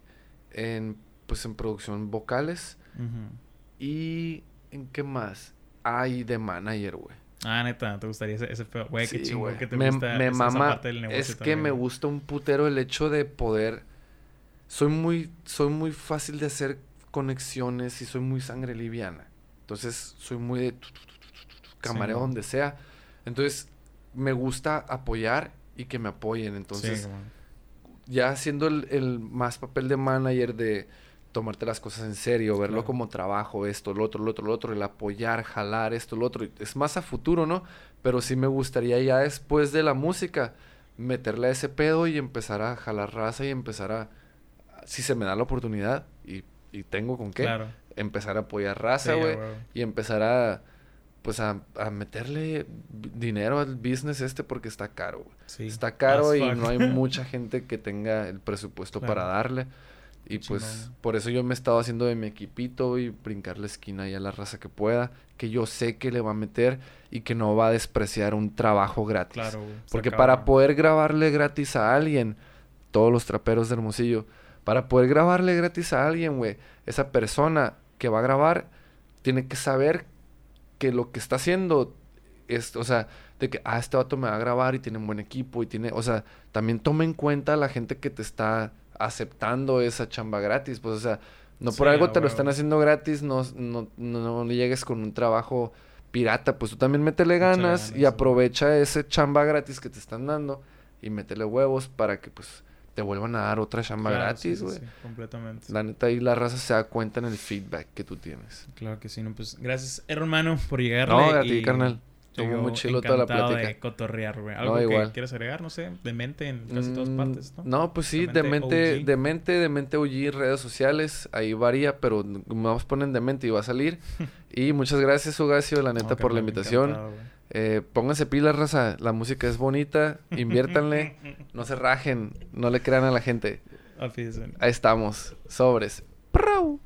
en, pues en producción vocales. ¿Y en qué más? Ay, de manager, güey. Ah, neta, ¿te gustaría ese, ese pedo? Güey, qué chingón que te me, gusta me esa- mama. parte del negocio es que también, me gusta un putero el hecho de poder. Soy muy, soy muy fácil de hacer conexiones y soy muy sangre liviana. Entonces, soy muy de tu, camareo Sí, donde sea. Entonces, me gusta apoyar y que me apoyen. Entonces, Sí, ya haciendo el, el más papel de manager de tomarte las cosas en serio, verlo Claro. como trabajo, esto, lo otro, lo otro, lo otro, el apoyar, jalar, esto, lo otro. Es más a futuro, ¿no? Pero sí me gustaría ya después de la música meterle a ese pedo y empezar a jalar raza y empezar a, si se me da la oportunidad y, y tengo con qué, Claro. empezar a apoyar raza, güey. y empezar a, pues a, a meterle dinero al business este porque está caro, güey. Sí. Está caro As y fuck. no hay mucha gente que tenga el presupuesto Claro. para darle. Y pues por eso yo me he estado haciendo de mi equipito y brincar la esquina y a la raza que pueda, que yo sé que le va a meter y que no va a despreciar un trabajo gratis. Claro, güey. Porque para poder grabarle gratis a alguien, todos los traperos de Hermosillo, para poder grabarle gratis a alguien, güey, esa persona que va a grabar tiene que saber que lo que está haciendo es, o sea, de que, ah, este vato me va a grabar y tiene un buen equipo y tiene, o sea, también toma en cuenta a la gente que te está aceptando esa chamba gratis, pues, o sea, no por Sí, algo te lo están haciendo gratis, no, no, no, no llegues con un trabajo pirata, pues tú también métele ganas, ganas, y sí. aprovecha ese chamba gratis que te están dando y métele huevos para que pues te vuelvan a dar otra chamba Claro, sí, gratis, sí, güey. sí, completamente. La neta ahí la raza se da cuenta en el feedback que tú tienes. Claro que sí, no, pues gracias, hermano, por llegar. No, a ti, carnal. Estuvo muy chilo toda la plática. de cotorrear, güey. ¿Algo que quieres agregar? No sé, de mente en casi todas mm, partes, ¿no? No, pues sí, de mente, de mente, de mente OG, redes sociales. Ahí varía, pero más ponen de mente y va a salir. y muchas gracias, Ugacio, la neta, por la invitación. Eh, pónganse pilas, raza. La música es bonita. Inviértanle. no se rajen. No le crean a la gente. Ahí estamos. Sobres. ¡Prau!